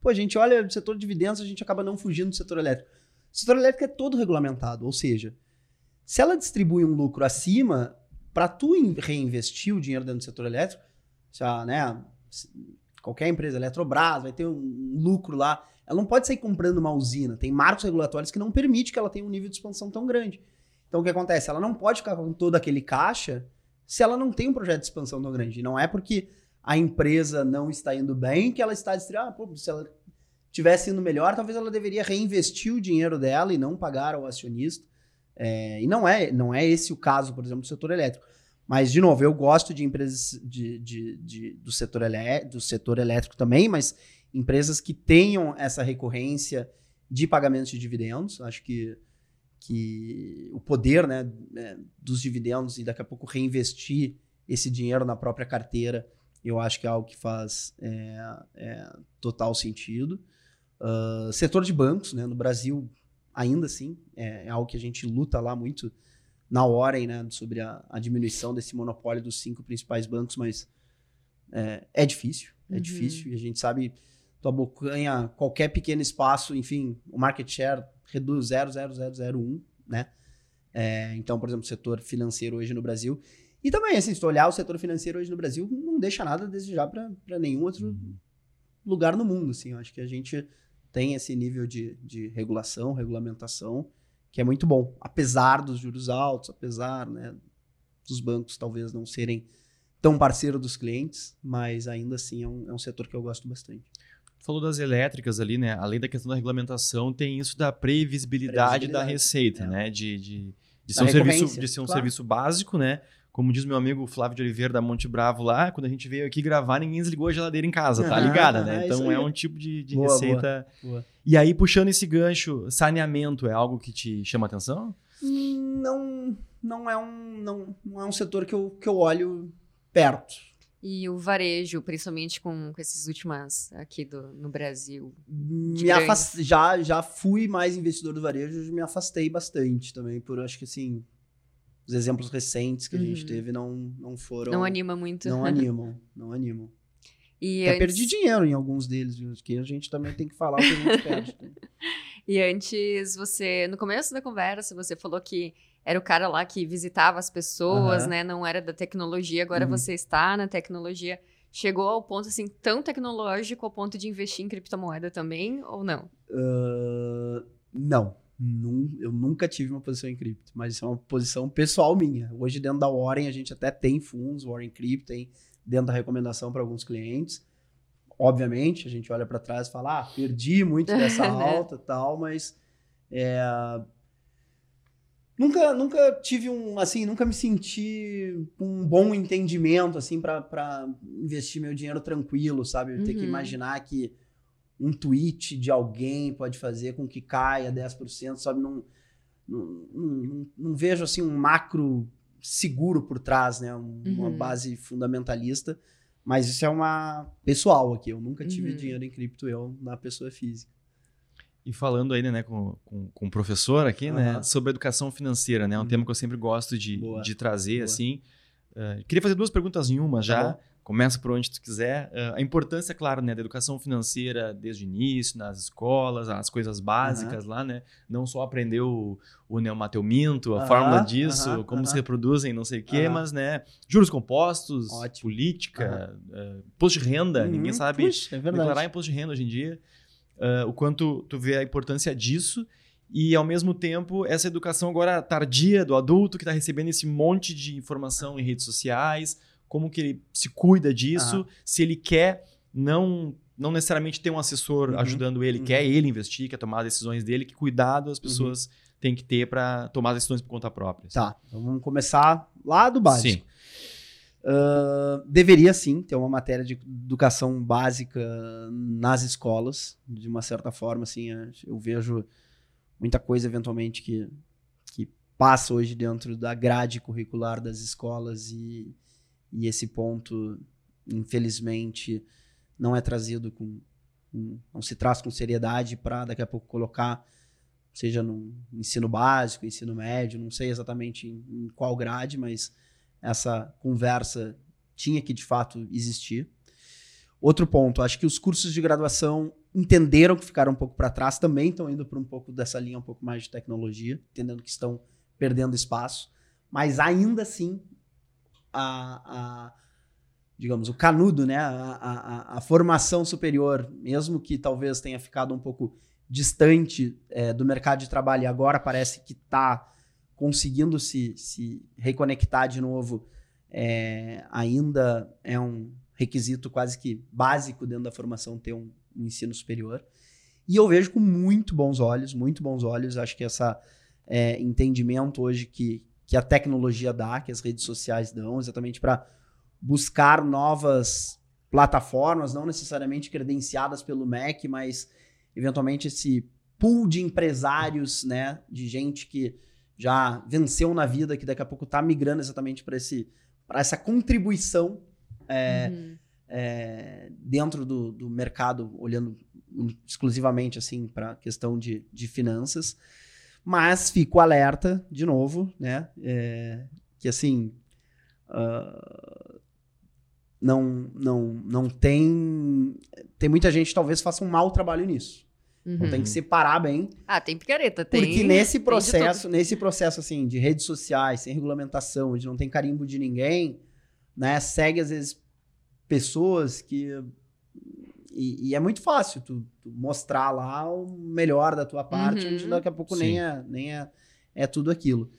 Pô, a gente olha o setor de dividendos, a gente acaba não fugindo do setor elétrico. O setor elétrico é todo regulamentado, ou seja, se ela distribui um lucro acima, para tu in- reinvestir o dinheiro dentro do setor elétrico, se a, né, qualquer empresa, Eletrobras, vai ter um, lucro lá, ela não pode sair comprando uma usina. Tem marcos regulatórios que não permitem que ela tenha um nível de expansão tão grande. Então o que acontece? Ela não pode ficar com todo aquele caixa se ela não tem um projeto de expansão tão grande. Não é porque a empresa não está indo bem que ela está distribuindo. Ah, pô, se ela tivesse indo melhor, talvez ela deveria reinvestir o dinheiro dela e não pagar ao acionista. É, e não é, não é esse o caso, por exemplo, do setor elétrico. Mas, de novo, eu gosto de empresas de, de- de- do, setor elé- do setor elétrico também, mas empresas que tenham essa recorrência de pagamentos de dividendos. Acho que, que o poder né, é, dos dividendos e daqui a pouco reinvestir esse dinheiro na própria carteira, eu acho que é algo que faz é, é, total sentido. Ah, setor de bancos, né, no Brasil, ainda assim, é, é algo que a gente luta lá muito na hora, né, sobre a, a, diminuição desse monopólio dos cinco principais bancos, mas é, é difícil, é uhum. difícil, e a gente sabe, tu abocanha qualquer pequeno espaço, enfim, o market share reduz 0,0001, né? É, então, por exemplo, o setor financeiro hoje no Brasil. E também, assim, se tu olhar o setor financeiro hoje no Brasil, não deixa nada a desejar para nenhum outro uhum. lugar no mundo, assim. Eu acho que a gente tem esse nível de, de regulação, regulamentação, que é muito bom. Apesar dos juros altos, apesar né, dos bancos talvez não serem tão parceiro dos clientes, mas ainda assim é um, é um setor que eu gosto bastante. Falou das elétricas ali, né? Além da questão da regulamentação, tem isso da previsibilidade, previsibilidade. da receita, é. né? De, de, de ser, um serviço, de ser um claro. serviço básico, né? Como diz meu amigo Flávio de Oliveira da Monte Bravo lá, quando a gente veio aqui gravar, ninguém desligou a geladeira em casa, tá ligada, né? Então é um tipo de, de boa, receita. Boa, boa. E aí, puxando esse gancho, saneamento é algo que te chama atenção? Não, não é um, não, não é um setor que eu, que eu olho perto. E o varejo, principalmente com, com esses últimas aqui do, no Brasil? Me afast... já, já fui mais investidor do varejo, me afastei bastante também, por acho que assim, os exemplos recentes que a gente uhum. teve não, não foram. Não anima muito. Não animam, não animam. E Até antes... perdi dinheiro em alguns deles, viu? Que a gente também tem que falar o que a gente perde. Né? e antes, você, no começo da conversa, você falou que era o cara lá que visitava as pessoas, uhum. né? Não era da tecnologia, agora uhum. você está na tecnologia. Chegou ao ponto, assim, tão tecnológico ao ponto de investir em criptomoeda também, ou não? Uh, não. Num, eu nunca tive uma posição em cripto, mas isso é uma posição pessoal minha. Hoje, dentro da Warren, a gente até tem fundos, Warren Crypto, tem dentro da recomendação para alguns clientes. Obviamente, a gente olha para trás e fala, ah, perdi muito dessa alta e tal, mas é, nunca, nunca tive um, assim, nunca me senti um bom entendimento, assim, para investir meu dinheiro tranquilo, sabe? Uhum. Ter que uhum. imaginar que um tweet de alguém pode fazer com que caia 10%, sabe? Não, não, não, não vejo assim um macro seguro por trás, né? Um, uhum. Uma base fundamentalista. Mas isso é uma pessoal aqui. Eu nunca tive uhum. dinheiro em cripto, eu, na pessoa física. E falando ainda, né, com, com, com o professor aqui, uhum. né, sobre educação financeira, né? É um uhum. tema que eu sempre gosto de, de trazer, Boa. assim. Uh, queria fazer duas perguntas em uma já. Tá começa por onde tu quiser. Uh, a importância, claro, né, da educação financeira desde o início, nas escolas, as coisas básicas uhum. lá, né? Não só aprender o, o neomateuminto, a uhum, fórmula disso, uhum, como se reproduzem, não sei o quê, mas, né, juros compostos, Ótimo. política, uh, imposto de renda, ninguém uhum. sabe Puxa, é declarar imposto de renda hoje em dia. Uh, o quanto tu vê a importância disso e ao mesmo tempo essa educação agora tardia do adulto que está recebendo esse monte de informação em redes sociais, como que ele se cuida disso, se ele quer não não necessariamente ter um assessor uhum. ajudando ele, uhum. quer ele investir, quer tomar as decisões dele, que cuidado as pessoas uhum. têm que ter para tomar decisões por conta própria. Tá, então vamos começar lá do básico. Sim. Uh, deveria sim ter uma matéria de educação básica nas escolas, de uma certa forma, assim, eu vejo muita coisa eventualmente que, que passa hoje dentro da grade curricular das escolas e, e esse ponto, infelizmente, não é trazido com. não se traz com seriedade para daqui a pouco colocar, seja no ensino básico, ensino médio, não sei exatamente em, em qual grade, mas essa conversa tinha que de fato existir. Outro ponto, acho que os cursos de graduação entenderam que ficaram um pouco para trás, também estão indo para um pouco dessa linha um pouco mais de tecnologia, entendendo que estão perdendo espaço, mas ainda assim a, a digamos, o canudo, né? A, a, a, formação superior, mesmo que talvez tenha ficado um pouco distante é, do mercado de trabalho e agora parece que está conseguindo se, se reconectar de novo, é, ainda é um requisito quase que básico dentro da formação ter um, um ensino superior. E eu vejo com muito bons olhos, muito bons olhos, acho que essa é, entendimento hoje que, que a tecnologia dá, que as redes sociais dão, exatamente para buscar novas plataformas, não necessariamente credenciadas pelo MEC, mas eventualmente esse pool de empresários, né, de gente que já venceu na vida, que daqui a pouco está migrando exatamente para esse para essa contribuição é, uhum. é, dentro do, do mercado, olhando exclusivamente assim para a questão de, de finanças. Mas fico alerta, de novo, né? É, que assim. Uh, não, não, não tem. Tem muita gente que talvez faça um mau trabalho nisso. Uhum. Então tem que separar bem. Ah, tem picareta, tem. Porque nesse processo, nesse processo assim de redes sociais, sem regulamentação, onde não tem carimbo de ninguém, né? Segue às vezes pessoas que e, e é muito fácil tu, tu, mostrar lá o melhor da tua parte, uhum. onde daqui a pouco nem é nem é, é tudo aquilo.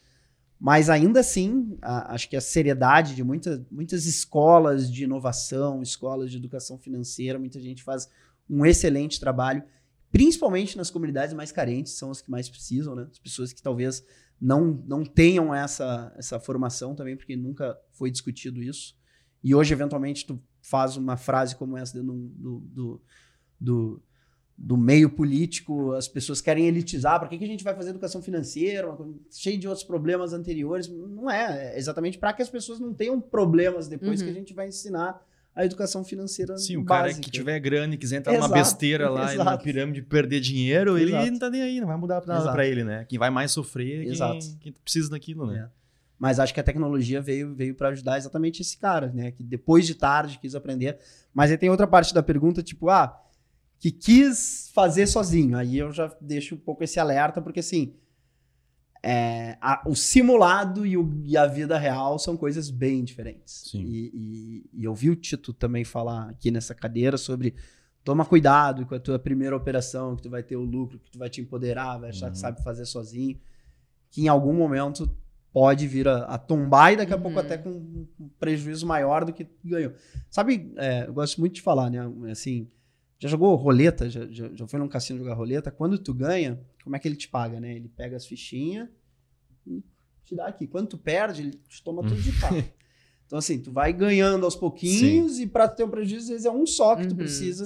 Mas ainda assim, a, acho que a seriedade de muita, muitas escolas de inovação, escolas de educação financeira, muita gente faz um excelente trabalho, principalmente nas comunidades mais carentes, são as que mais precisam, né? As pessoas que talvez não, não tenham essa, essa formação também, porque nunca foi discutido isso. E hoje, eventualmente, tu faz uma frase como essa do, do, do, do do meio político, as pessoas querem elitizar, para que, que a gente vai fazer educação financeira, cheio de outros problemas anteriores. Não é, é exatamente para que as pessoas não tenham problemas depois uhum. que a gente vai ensinar a educação financeira Sim, o cara que tiver grana e quiser entrar exato, numa besteira lá e numa pirâmide perder dinheiro, exato. ele não tá nem aí, não vai mudar nada para ele, né? Quem vai mais sofrer é quem, quem, precisa daquilo, né? É. Mas acho que a tecnologia veio, veio para ajudar exatamente esse cara, né? Que depois de tarde quis aprender. Mas aí tem outra parte da pergunta, tipo, ah, que quis fazer sozinho. Aí eu já deixo um pouco esse alerta, porque assim, é, a, o simulado e, o, e, a vida real são coisas bem diferentes. Sim. E, e, e eu vi o Tito também falar aqui nessa cadeira sobre toma cuidado com a tua primeira operação, que tu vai ter o lucro, que tu vai te empoderar, vai achar uhum. que sabe fazer sozinho, que em algum momento pode vir a, a tombar e daqui a uhum. pouco até com um prejuízo maior do que ganhou. Sabe, é, eu gosto muito de falar, né? Assim, já jogou roleta? Já, já, já foi num cassino jogar roleta? Quando tu ganha, como é que ele te paga, né? Ele pega as fichinhas e te dá aqui. Quando tu perde, ele te toma tudo de cá. então, assim, tu vai ganhando aos pouquinhos Sim. e para ter um prejuízo, às vezes é um só que tu uhum. precisa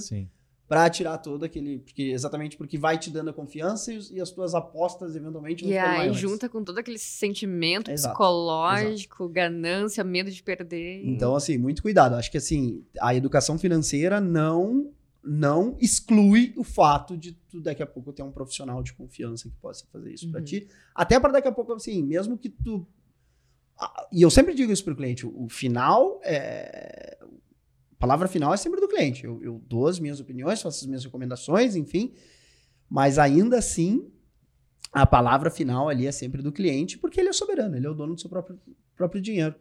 para tirar todo aquele. Porque, exatamente porque vai te dando a confiança e, e as tuas apostas, eventualmente, vão E aí, maiores. junta com todo aquele sentimento Exato. psicológico, Exato. ganância, medo de perder. Então, assim, muito cuidado. Acho que, assim, a educação financeira não não exclui o fato de tu daqui a pouco ter um profissional de confiança que possa fazer isso uhum. para ti. Até para daqui a pouco, assim, mesmo que tu. E eu sempre digo isso para o cliente: o final é. Palavra final é sempre do cliente. Eu, eu dou as minhas opiniões, faço as minhas recomendações, enfim. Mas ainda assim, a palavra final ali é sempre do cliente, porque ele é soberano, ele é o dono do seu próprio, próprio dinheiro.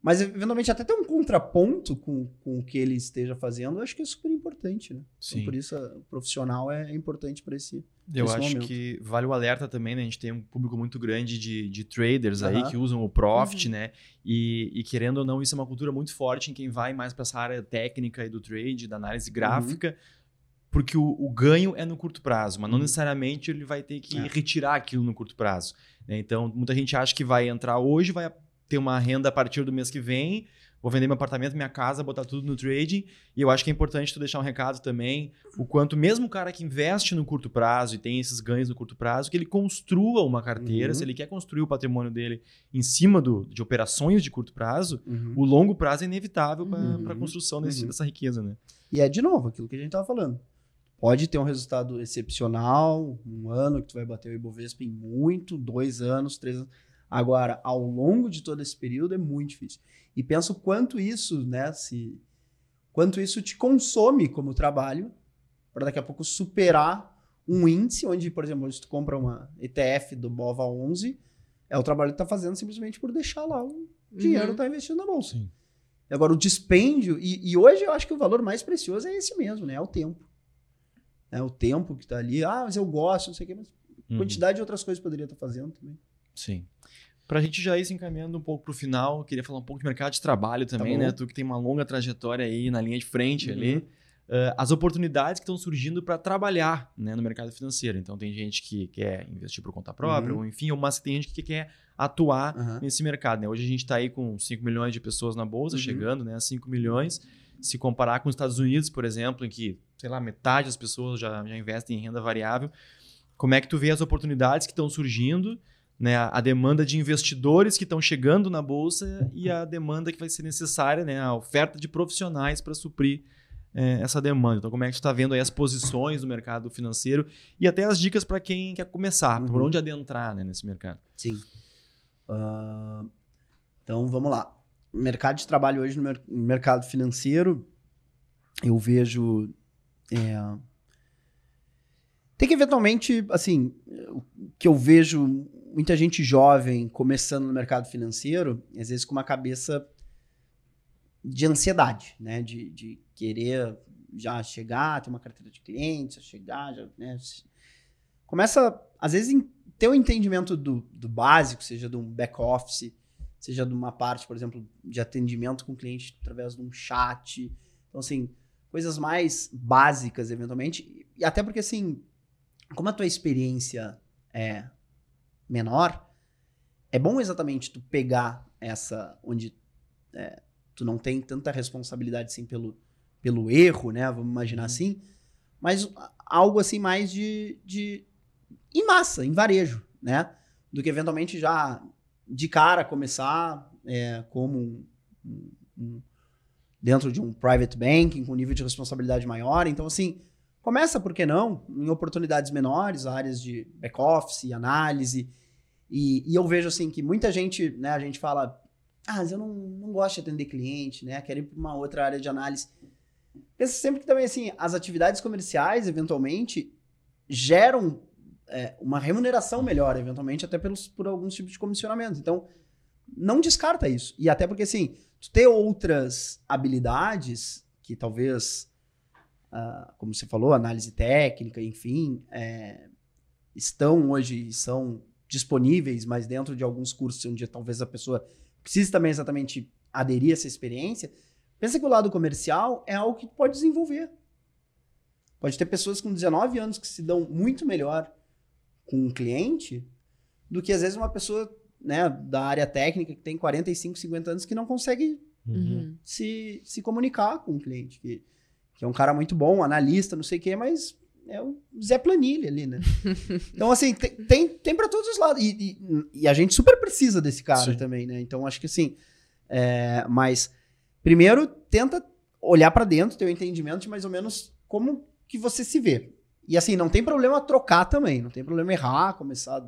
Mas, eventualmente, até ter um contraponto com, com o que ele esteja fazendo, eu acho que é super importante, né? Então, Sim. Então, por isso, o profissional é, importante para esse Eu esse acho momento. que vale o alerta também, né? A gente tem um público muito grande de, de traders aí que usam o Profit, uhum. né? E, e, querendo ou não, isso é uma cultura muito forte em quem vai mais para essa área técnica e do trade, da análise uhum. gráfica. Uhum. Porque o, o, ganho é no curto prazo, mas não uhum. necessariamente ele vai ter que é. retirar aquilo no curto prazo. Né? Então, muita gente acha que vai entrar hoje, vai ter uma renda a partir do mês que vem, vou vender meu apartamento, minha casa, botar tudo no trading. E eu acho que é importante tu deixar um recado também, o quanto mesmo o cara que investe no curto prazo e tem esses ganhos no curto prazo, que ele construa uma carteira, uhum. se ele quer construir o patrimônio dele em cima do, de operações de curto prazo, uhum. o longo prazo é inevitável para uhum. a construção desse, uhum. dessa riqueza, né? E é de novo aquilo que a gente estava falando. Pode ter um resultado excepcional, um ano que tu vai bater o Ibovespa em muito, dois anos, três anos Agora, ao longo de todo esse período é muito difícil. E penso quanto isso, né, se quanto isso te consome como trabalho para daqui a pouco superar um índice onde, por exemplo, se tu compra uma ETF do BOVA 11, é o trabalho que tá fazendo simplesmente por deixar lá o dinheiro uhum. tá investido na bolsa. Sim. Agora, o dispêndio, e, e, hoje eu acho que o valor mais precioso é esse mesmo, né? É o tempo. É o tempo que tá ali. Ah, mas eu gosto, não sei o quê, mas uhum. quantidade de outras coisas poderia estar tá fazendo também. Sim. Para a gente já ir se encaminhando um pouco para o final, queria falar um pouco de mercado de trabalho também, tá né? Tu que tem uma longa trajetória aí na linha de frente uhum. ali. Uh, as oportunidades que estão surgindo para trabalhar né, no mercado financeiro. Então, tem gente que quer investir por conta própria, uhum. ou enfim, mas tem gente que quer atuar uhum. nesse mercado. Né? Hoje a gente está aí com 5 milhões de pessoas na bolsa, uhum. chegando né, a 5 milhões. Se comparar com os Estados Unidos, por exemplo, em que, sei lá, metade das pessoas já, já investem em renda variável, como é que tu vê as oportunidades que estão surgindo né, a demanda de investidores que estão chegando na bolsa e a demanda que vai ser necessária, né, a oferta de profissionais para suprir é, essa demanda. Então, como é que tu está vendo aí as posições do mercado financeiro e até as dicas para quem quer começar, Uhum. por onde adentrar né, nesse mercado? Sim. Ah, então, vamos lá. Mercado de trabalho hoje no mer- mercado financeiro, eu vejo. é, tem que eventualmente, assim, o que eu vejo muita gente jovem começando no mercado financeiro, às vezes com uma cabeça de ansiedade, né? De, de querer já chegar, ter uma carteira de clientes, chegar, já, né? Começa, às vezes, em ter o entendimento do, do básico, seja de um back-office, seja de uma parte, por exemplo, de atendimento com o cliente através de um chat. Então, assim, coisas mais básicas, eventualmente. E até porque, assim, como a tua experiência é menor, é bom exatamente tu pegar essa, onde é, tu não tem tanta responsabilidade, assim, pelo, pelo erro, né? Vamos imaginar Uhum. assim. Mas algo, assim, mais de, de em massa, em varejo, né? Do que eventualmente já de cara começar é, como um, um- um- dentro de um private banking com nível de responsabilidade maior. Então, assim, começa, por que não, em oportunidades menores, áreas de back-office, análise. E, e eu vejo, assim, que muita gente, né, a gente fala, ah, mas eu não, não gosto de atender cliente, né, quero ir para uma outra área de análise. Pensa sempre que também, assim, as atividades comerciais, eventualmente, geram é, uma remuneração melhor, eventualmente, até pelos, por alguns tipos de comissionamento. Então, não descarta isso. E até porque, assim, tu ter outras habilidades que talvez, ah, como você falou, análise técnica, enfim, é, estão hoje são disponíveis, mas dentro de alguns cursos onde talvez a pessoa precise também exatamente aderir a essa experiência, pensa que o lado comercial é algo que pode desenvolver. Pode ter pessoas com 19 anos que se dão muito melhor com um cliente do que às vezes uma pessoa né, da área técnica que tem 45, 50 anos que não consegue Uhum. se, se comunicar com o cliente, que, que é um cara muito bom, analista, não sei o quê, mas é o Zé Planilha ali, né? então, assim, tem, tem, tem para todos os lados. E, e- e a gente super precisa desse cara Sim. também, né? Então, acho que assim, é, mas primeiro tenta olhar para dentro, ter o entendimento de mais ou menos como que você se vê. E assim, não tem problema trocar também, não tem problema errar, começar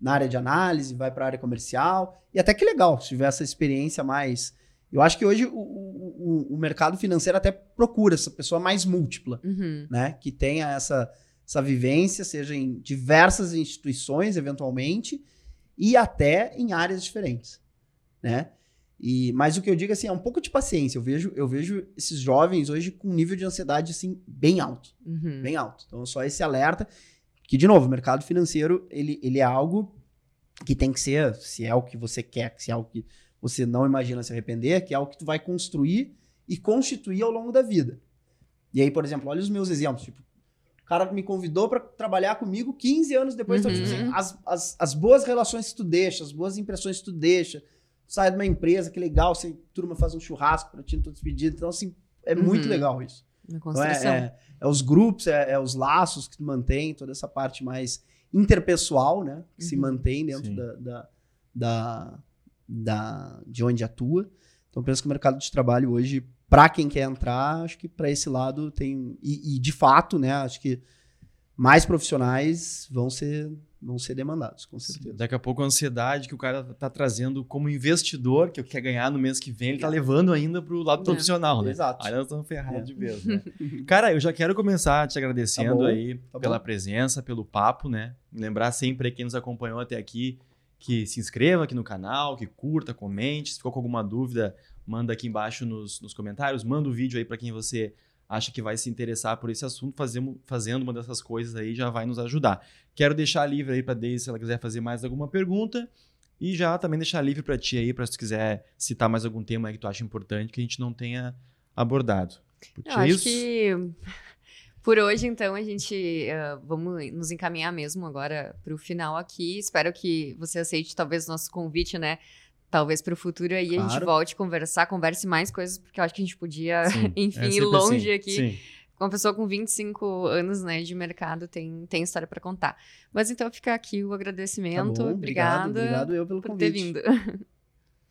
na área de análise, vai para a área comercial. E até que legal, se tiver essa experiência mais. Eu acho que hoje o, o, o- o mercado financeiro até procura essa pessoa mais múltipla, Uhum. né? Que tenha essa, essa vivência, seja em diversas instituições, eventualmente, e até em áreas diferentes, né? E, mas o que eu digo assim, é um pouco de paciência. Eu vejo, eu vejo esses jovens hoje com um nível de ansiedade assim bem alto Uhum. bem alto. Então, só esse alerta. Que, de novo, o mercado financeiro, ele, ele é algo que tem que ser, se é o que você quer, se é algo que você não imagina se arrepender, que é algo que tu vai construir e constituir ao longo da vida. E aí, por exemplo, olha os meus exemplos. Tipo, o cara me convidou para trabalhar comigo 15 anos depois. Então, tipo Uhum. assim, as, as, as boas relações que tu deixa, as boas impressões que tu deixa, sai de uma empresa, que legal, você, turma faz um churrasco para ti, todos despedido. Então, assim, é muito Uhum. legal isso. Na Então, construção. é, é- é os grupos, é, é os laços que tu mantém, toda essa parte mais interpessoal, né? Que se Uhum. mantém dentro Sim. da, da, da, da- de onde atua. Então, penso que o mercado de trabalho hoje, para quem quer entrar, acho que para esse lado tem. E, e, de fato, né? Acho que mais profissionais vão ser, vão ser demandados, com certeza. Daqui a pouco a ansiedade que o cara tá trazendo como investidor, que quer ganhar no mês que vem, ele tá levando ainda pro lado É. profissional, né? Exato. Aí nós estamos ferrados É. de vez, né? Cara, eu já quero começar te agradecendo Tá bom, aí tá pela bom. presença, pelo papo, né? Lembrar sempre quem nos acompanhou até aqui que se inscreva aqui no canal, que curta, comente. Se ficou com alguma dúvida, manda aqui embaixo nos, nos comentários. Manda o vídeo aí para quem você acha que vai se interessar por esse assunto. Fazemos, fazendo uma dessas coisas aí já vai nos ajudar. Quero deixar livre aí para Deise se ela quiser fazer mais alguma pergunta. E já também deixar livre para ti aí, para se tu quiser citar mais algum tema aí que tu acha importante que a gente não tenha abordado. Porque Eu acho isso- que por hoje, então, a gente ah, vamos nos encaminhar mesmo agora para o final aqui. Espero que você aceite talvez nosso convite, né? Talvez para o futuro aí a gente Claro. volte a conversar, converse mais coisas, porque eu acho que a gente podia, Sim, enfim, é ir longe assim. aqui. Sim. Uma pessoa com 25 anos né, de mercado tem, tem história para contar. Mas então fica aqui o Tá agradecimento. bom, obrigado, Obrigada obrigado eu pelo por convite. ter vindo.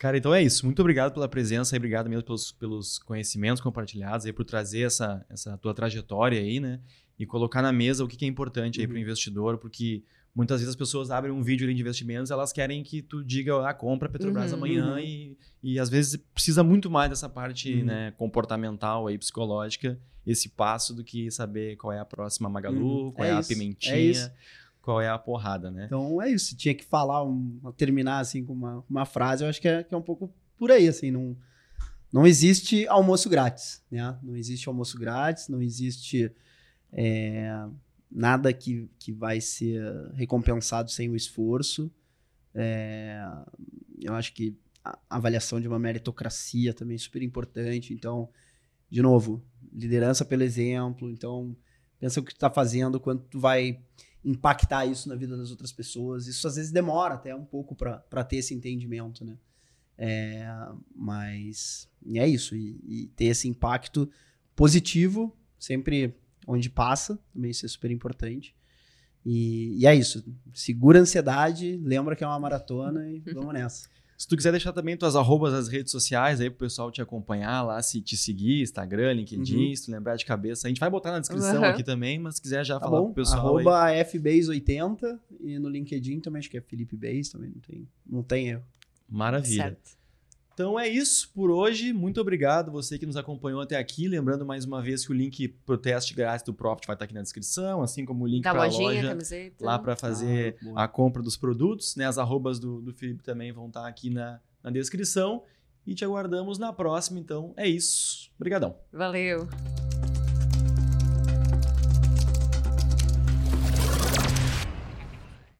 Cara, então é isso. Muito obrigado pela presença e obrigado mesmo pelos, pelos conhecimentos compartilhados aí, por trazer essa, essa tua trajetória aí, né? E colocar na mesa o que, que é importante aí para o Uhum. investidor, porque muitas vezes as pessoas abrem um vídeo de investimentos, elas querem que tu diga, ah, compra Petrobras Uhum. amanhã Uhum. e, e às vezes precisa muito mais dessa parte Uhum. né, comportamental aí, psicológica, esse passo do que saber qual é a próxima Magalu, Uhum. qual é, É a isso, é pimentinha, isso. Qual é a porrada, né? Então é isso. Tinha que falar, um, terminar assim com uma, uma frase, eu acho que é, que é um pouco por aí, assim. Não, não existe almoço grátis, né? Não existe almoço grátis, não existe é, nada que, que vai ser recompensado sem o esforço. É, eu acho que a avaliação de uma meritocracia também é super importante. Então, de novo, liderança pelo exemplo. Então, pensa o que tu tá fazendo, quanto tu vai impactar isso na vida das outras pessoas. Isso às vezes demora até um pouco para ter esse entendimento, né? É, mas é isso. E, e ter esse impacto positivo sempre onde passa, também isso é super importante. E, e é isso. Segura a ansiedade, lembra que é uma maratona e vamos nessa. Se tu quiser deixar também tuas arrobas nas redes sociais aí pro pessoal te acompanhar lá, se te seguir, Instagram, LinkedIn, Uhum. se tu lembrar de cabeça. A gente vai botar na descrição Uhum. aqui também, mas se quiser já Tá falar bom? pro pessoal aí. Arroba FBase80 e no LinkedIn também, acho que é Felipe Base, também não tem, não tem erro. Maravilha. Certo. Então é isso por hoje. Muito obrigado você que nos acompanhou até aqui. Lembrando mais uma vez que o link pro teste grátis do Profit vai estar aqui na descrição, assim como o link Da para a lojinha, loja camiseta. lá para fazer Ah, a compra dos produtos. Né? As arrobas do, do Felipe também vão estar aqui na, na descrição. E te aguardamos na próxima. Então é isso. Obrigadão. Valeu.